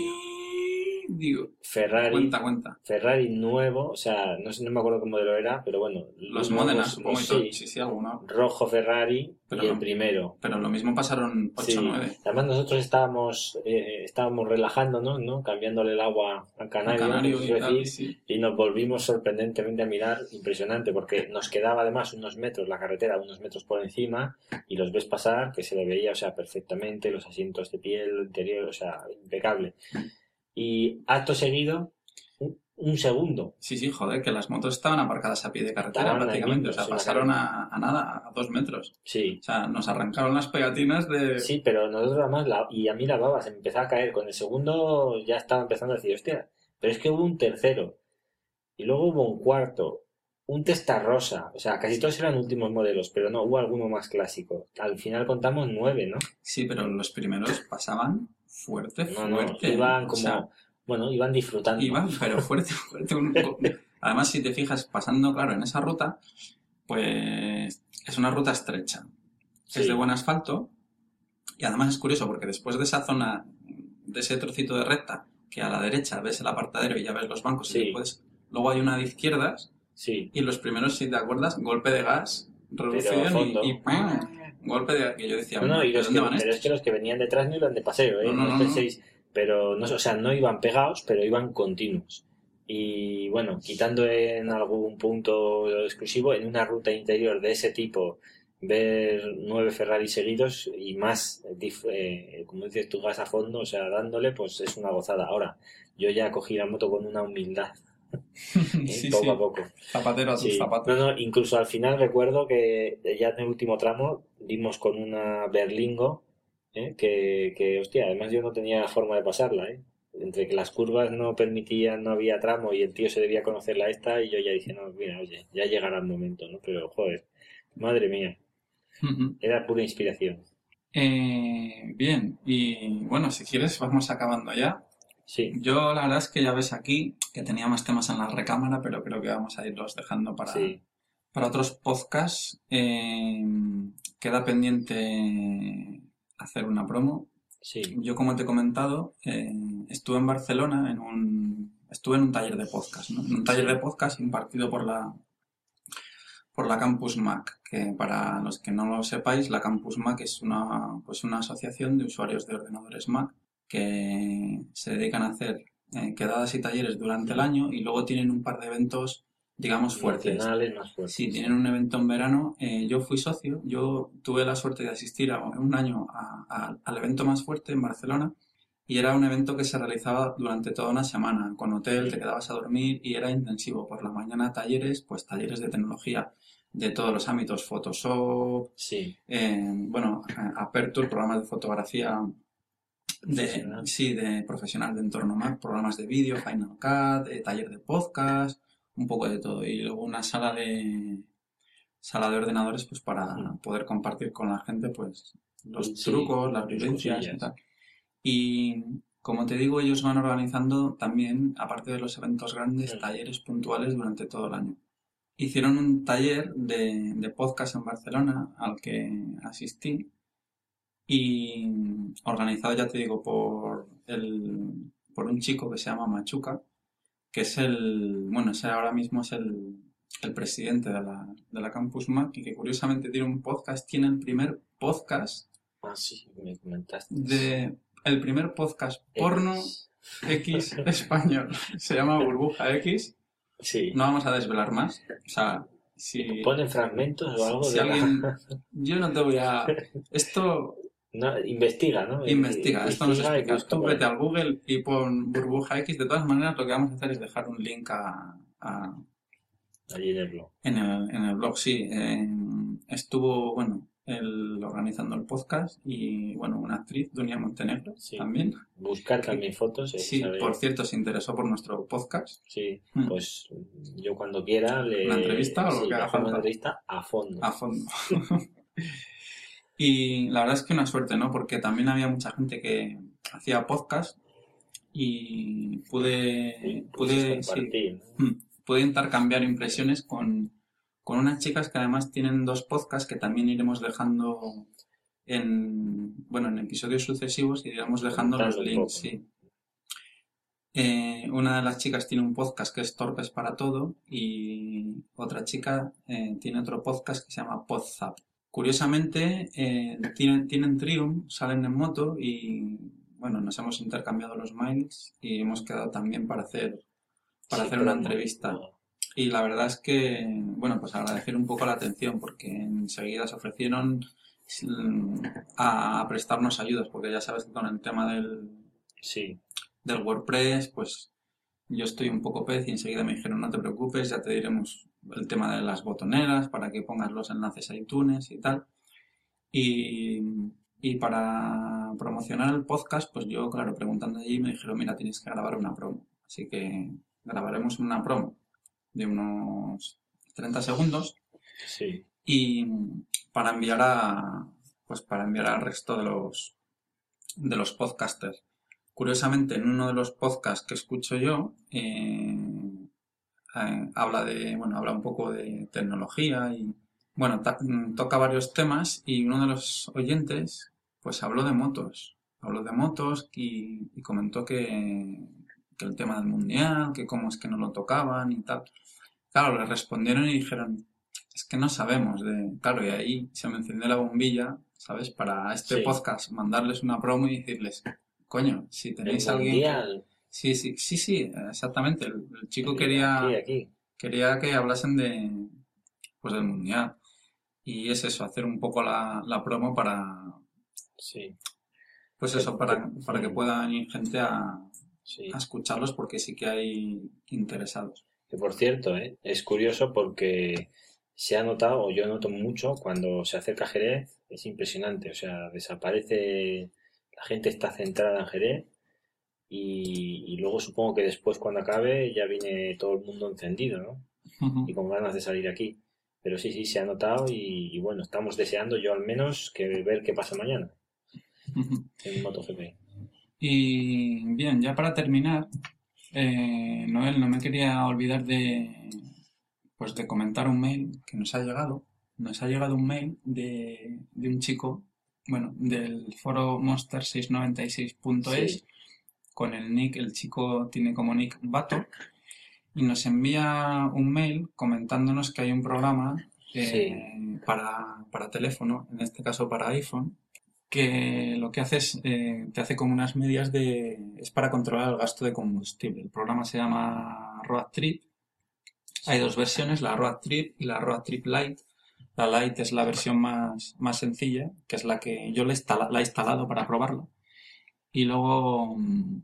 Digo, Ferrari, cuenta, cuenta. Ferrari nuevo, o sea, no sé, no me acuerdo qué modelo era, pero bueno. Los nuevos, Módenas, supongo, sí. Sí, sí, alguno. rojo Ferrari Pero y el no. primero. Pero lo mismo pasaron 8 Sí. o 9. Además nosotros estábamos, eh, estábamos relajándonos, ¿no? Cambiándole el agua al canario, y decir, sí. y nos volvimos sorprendentemente a mirar, impresionante, porque nos quedaba además unos metros la carretera, unos metros por encima, y los ves pasar, que se le veía, o sea, perfectamente, los asientos de piel, el interior, o sea, impecable. Y acto seguido, un, un segundo. Sí, sí, joder, que las motos estaban aparcadas a pie de carretera Estaban prácticamente. O sea, sí, pasaron a, a nada, a dos metros. Sí, O sea, nos arrancaron las pegatinas de... sí, pero nosotros además, la- y a mí la baba se me empezaba a caer. Con el segundo ya estaba empezando a decir, hostia, pero es que hubo un tercero, y luego hubo un cuarto, un Testarrosa, o sea, casi todos eran últimos modelos, pero no, hubo alguno más clásico. Al final contamos nueve, ¿no? Sí, pero los primeros pasaban fuerte, No, no, fuerte. iban O como, sea, bueno, iban disfrutando. iban, pero fuerte, fuerte. Un- Además, si te fijas, pasando, claro, en esa ruta, pues es una ruta estrecha. Es de buen asfalto. Y además es curioso porque después de esa zona, de ese trocito de recta, que a la derecha ves el apartadero y ya ves los bancos, y después, luego hay una de izquierdas, Sí, y los primeros, si te acuerdas, golpe de gas, reducción y, y ¡pam! Golpe de que yo decía, No, no, y ¿de los dónde que, van pero es que los que venían detrás no iban de paseo, ¿eh? No, penséis, pero no, o sea, no iban pegados, pero iban continuos. Y bueno, quitando en algún punto exclusivo, en una ruta interior de ese tipo, ver nueve Ferrari seguidos y más, eh, como dices tú, gas a fondo, o sea, dándole, pues es una gozada. Ahora, yo ya cogí la moto con una humildad. Sí, poco sí. a poco. Zapatero a Sí. zapatos. No, no, incluso al final recuerdo que ya en el último tramo dimos con una Berlingo, ¿eh? que, que, hostia, además yo no tenía forma de pasarla, ¿eh? Entre que las curvas no permitían, no había tramo y el tío se debía conocerla esta y yo ya dije, no, mira, oye, ya llegará el momento, ¿no? Pero, joder, madre mía, era pura inspiración. Eh, bien, y bueno, si quieres vamos acabando ya. Sí, Yo la verdad es que ya ves aquí que tenía más temas en la recámara, pero creo que vamos a irlos dejando para, sí, para otros podcasts. Eh, queda pendiente hacer una promo. sí, Yo, como te he comentado, eh, estuve en Barcelona en un, estuve en un taller de podcast, ¿no? En un taller de podcast impartido por la, por la Campus Mac, que para los que no lo sepáis, la Campus Mac es una, pues una asociación de usuarios de ordenadores Mac que se dedican a hacer eh, quedadas y talleres durante el año y luego tienen un par de eventos, digamos, fuertes. Más fuertes. Sí, tienen un evento en verano. Eh, yo fui socio, yo tuve la suerte de asistir a un año a- a- al evento más fuerte en Barcelona y era un evento que se realizaba durante toda una semana, con hotel, te quedabas a dormir y era intensivo. Por la mañana talleres, pues talleres de tecnología de todos los ámbitos, Photoshop, Sí, eh, bueno, eh, Aperture, programas de fotografía de, sí, de profesional de entorno Mac, programas de vídeo, Final Cut, eh, taller de podcast, un poco de todo. Y luego una sala de sala de ordenadores pues para Sí. poder compartir con la gente pues los Sí, trucos, las vivencias y tal. Y como te digo, ellos van organizando también, aparte de los eventos grandes, Sí. talleres puntuales durante todo el año. Hicieron un taller de, de podcast en Barcelona al que asistí y organizado, ya te digo, por, el, por un chico que se llama Machuca, que es el, bueno, ese ahora mismo es el, el presidente de la, de la Campus Mac y que curiosamente tiene un podcast, tiene el primer podcast ah, sí, me comentaste. de, el primer podcast porno X. X español. Se llama Burbuja X. Sí. No vamos a desvelar más. O sea, si, ¿Ponen fragmentos o algo si de la- alguien... Yo no te voy a... Esto No, investiga, ¿no? investiga, esto no se Investiga y explica. Tú vete al Google y pon Burbuja X. De todas maneras, lo que vamos a hacer es dejar un link a, a- Allí en el blog. en, el, en el blog. Sí, eh, estuvo, bueno, él organizando el podcast y, bueno, una actriz, Dunia Montenegro, Sí. también. Buscar también fotos. eh, Sí, saber- por cierto, se interesó por nuestro podcast. Sí, Hmm. pues yo cuando quiera le... ¿Una entrevista o lo sí, que haga falta? una entrevista a fondo. a fondo. y la verdad es que una suerte, ¿no? Porque también había mucha gente que hacía podcast y pude, pude, sí, mm, pude intercambiar impresiones con, con unas chicas que además tienen dos podcasts que también iremos dejando en, bueno, en episodios sucesivos y iremos dejando los links, sí. Eh, una de las chicas tiene un podcast que es Torpes para Todo y otra chica eh, tiene otro podcast que se llama Podzap. Curiosamente, eh, tienen, tienen Triumph, salen en moto y bueno, nos hemos intercambiado los mails y hemos quedado también para hacer, para Sí, hacer una entrevista. Y la verdad es que, bueno, pues agradecer un poco la atención porque enseguida se ofrecieron mm, a prestarnos ayudas porque ya sabes que con el tema del, Sí, del WordPress, pues yo estoy un poco pez y enseguida me dijeron no te preocupes, ya te diremos el tema de las botoneras para que pongas los enlaces a iTunes y tal. Y, y para promocionar el podcast, pues yo, claro, preguntando allí me dijeron, mira, tienes que grabar una promo. Así que grabaremos una promo de unos 30 segundos sí. y para enviar a pues para enviar al resto de los de los podcasters curiosamente en uno de los podcasts que escucho yo eh, eh, habla de bueno habla un poco de tecnología y bueno mm, toca varios temas y uno de los oyentes pues habló de motos habló de motos y, y comentó que, que el tema del mundial que cómo es que no lo tocaban y tal claro le respondieron y dijeron es que no sabemos de... Claro, y ahí se me encendió la bombilla, ¿sabes? Para este Sí. podcast, mandarles una promo y decirles, coño, si tenéis alguien... mundial. Sí, sí, sí, sí, exactamente. El, el chico quería, aquí. quería que hablasen de, pues del mundial. Y es eso, hacer un poco la, la promo para, Sí, pues eso, para, para que Sí. pueda venir gente a, sí. a escucharlos porque sí que hay interesados. Que por cierto, ¿eh? es curioso porque se ha notado, o yo noto mucho, cuando se acerca Jerez, es impresionante. O sea, desaparece, la gente está centrada en Jerez y, y luego supongo que después cuando acabe ya viene todo el mundo encendido, ¿no? Y con ganas de salir aquí. Pero sí, sí, se ha notado y, y bueno, estamos deseando yo al menos que ver qué pasa mañana en MotoGP. Y bien, ya para terminar, eh, Noel, no me quería olvidar de, pues de comentar un mail que nos ha llegado. Nos ha llegado un mail de, de un chico, bueno, del foro monster696.es, Sí. Con el nick, el chico tiene como nick Bato, y nos envía un mail comentándonos que hay un programa eh, para, para teléfono, en este caso para iPhone, que lo que hace es, eh, te hace como unas medias de... es para controlar el gasto de combustible. El programa se llama Road Trip. Hay dos versiones, la Road Trip y la Road Trip Lite. La Lite es la versión más, más sencilla, que es la que yo la, la he instalado para probarla. Y luego, mm,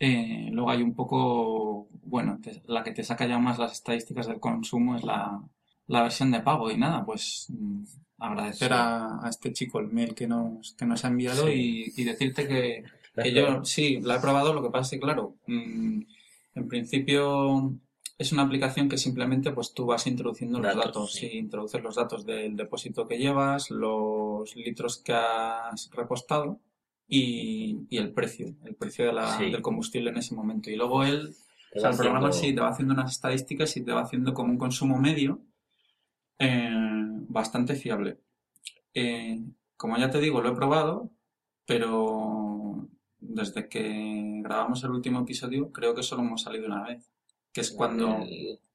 eh, luego hay un poco, bueno, la que te saca ya más las estadísticas del consumo es la, la versión de pago. Y nada, pues mm, agradecer a, este chico el mail que nos, que nos ha enviado y, decirte que, yo sí, la he probado, lo que pasa es que, claro, mm, en principio es una aplicación que simplemente pues tú vas introduciendo los datos, sí. introduces los datos del depósito que llevas, los litros que has repostado y, el precio, el precio de la, del combustible en ese momento. Y luego él, o sea, el programa sí te va haciendo unas estadísticas y te va haciendo como un consumo medio eh, bastante fiable. Eh, como ya te digo, lo he probado, pero desde que grabamos el último episodio creo que solo hemos salido una vez, que es cuando...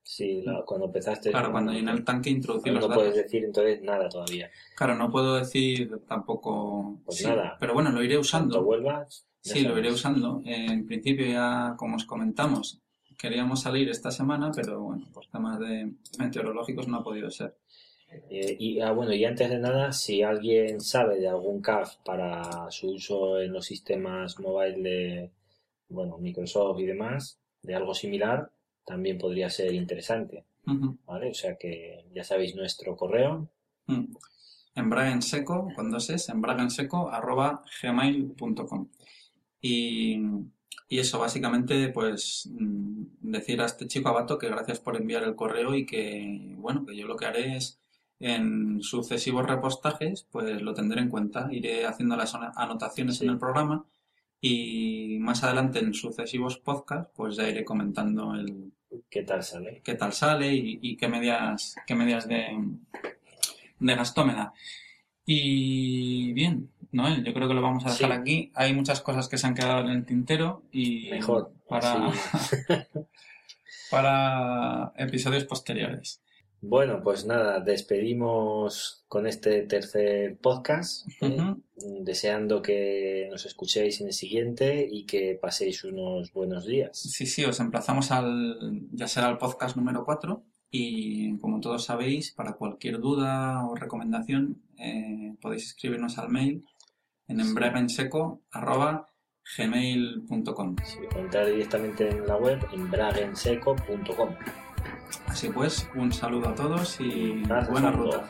Sí, cuando empezaste. Claro, cuando llené el tanque introducí los datos. No puedes decir entonces nada todavía. Claro, no puedo decir tampoco. Pues nada. Pero bueno, lo iré usando. Cuando vuelvas. Sí, lo iré usando. En principio ya, como os comentamos, queríamos salir esta semana, pero bueno, por temas de meteorológicos no ha podido ser. Eh, y ah, bueno, y antes de nada, si alguien sabe de algún CAF para su uso en los sistemas mobile de bueno, Microsoft y demás, de algo similar, también podría ser interesante. ¿Vale? O sea que ya sabéis nuestro correo. Mm. en seco, con dos es, seco, arroba gmail.com. Y, y eso, básicamente, pues mm, decir a este chico Abato que gracias por enviar el correo y que, bueno, que yo lo que haré es en sucesivos repostajes, pues lo tendré en cuenta. Iré haciendo las anotaciones en el programa y más adelante en sucesivos podcasts, pues ya iré comentando el qué tal sale, qué tal sale y, qué medidas, qué medidas de, de gasto me da. Y bien, Noel, yo creo que lo vamos a dejar aquí. Hay muchas cosas que se han quedado en el tintero y mejor para, para episodios posteriores. Bueno, pues nada, despedimos con este tercer podcast, ¿eh? deseando que nos escuchéis en el siguiente y que paséis unos buenos días. Sí, sí, os emplazamos al, ya será el podcast número 4 y como todos sabéis, para cualquier duda o recomendación eh, podéis escribirnos al mail en embragenseco.gmail.com Sí, entrar directamente en la web embragenseco.com Así pues, un saludo a todos y buena ruta.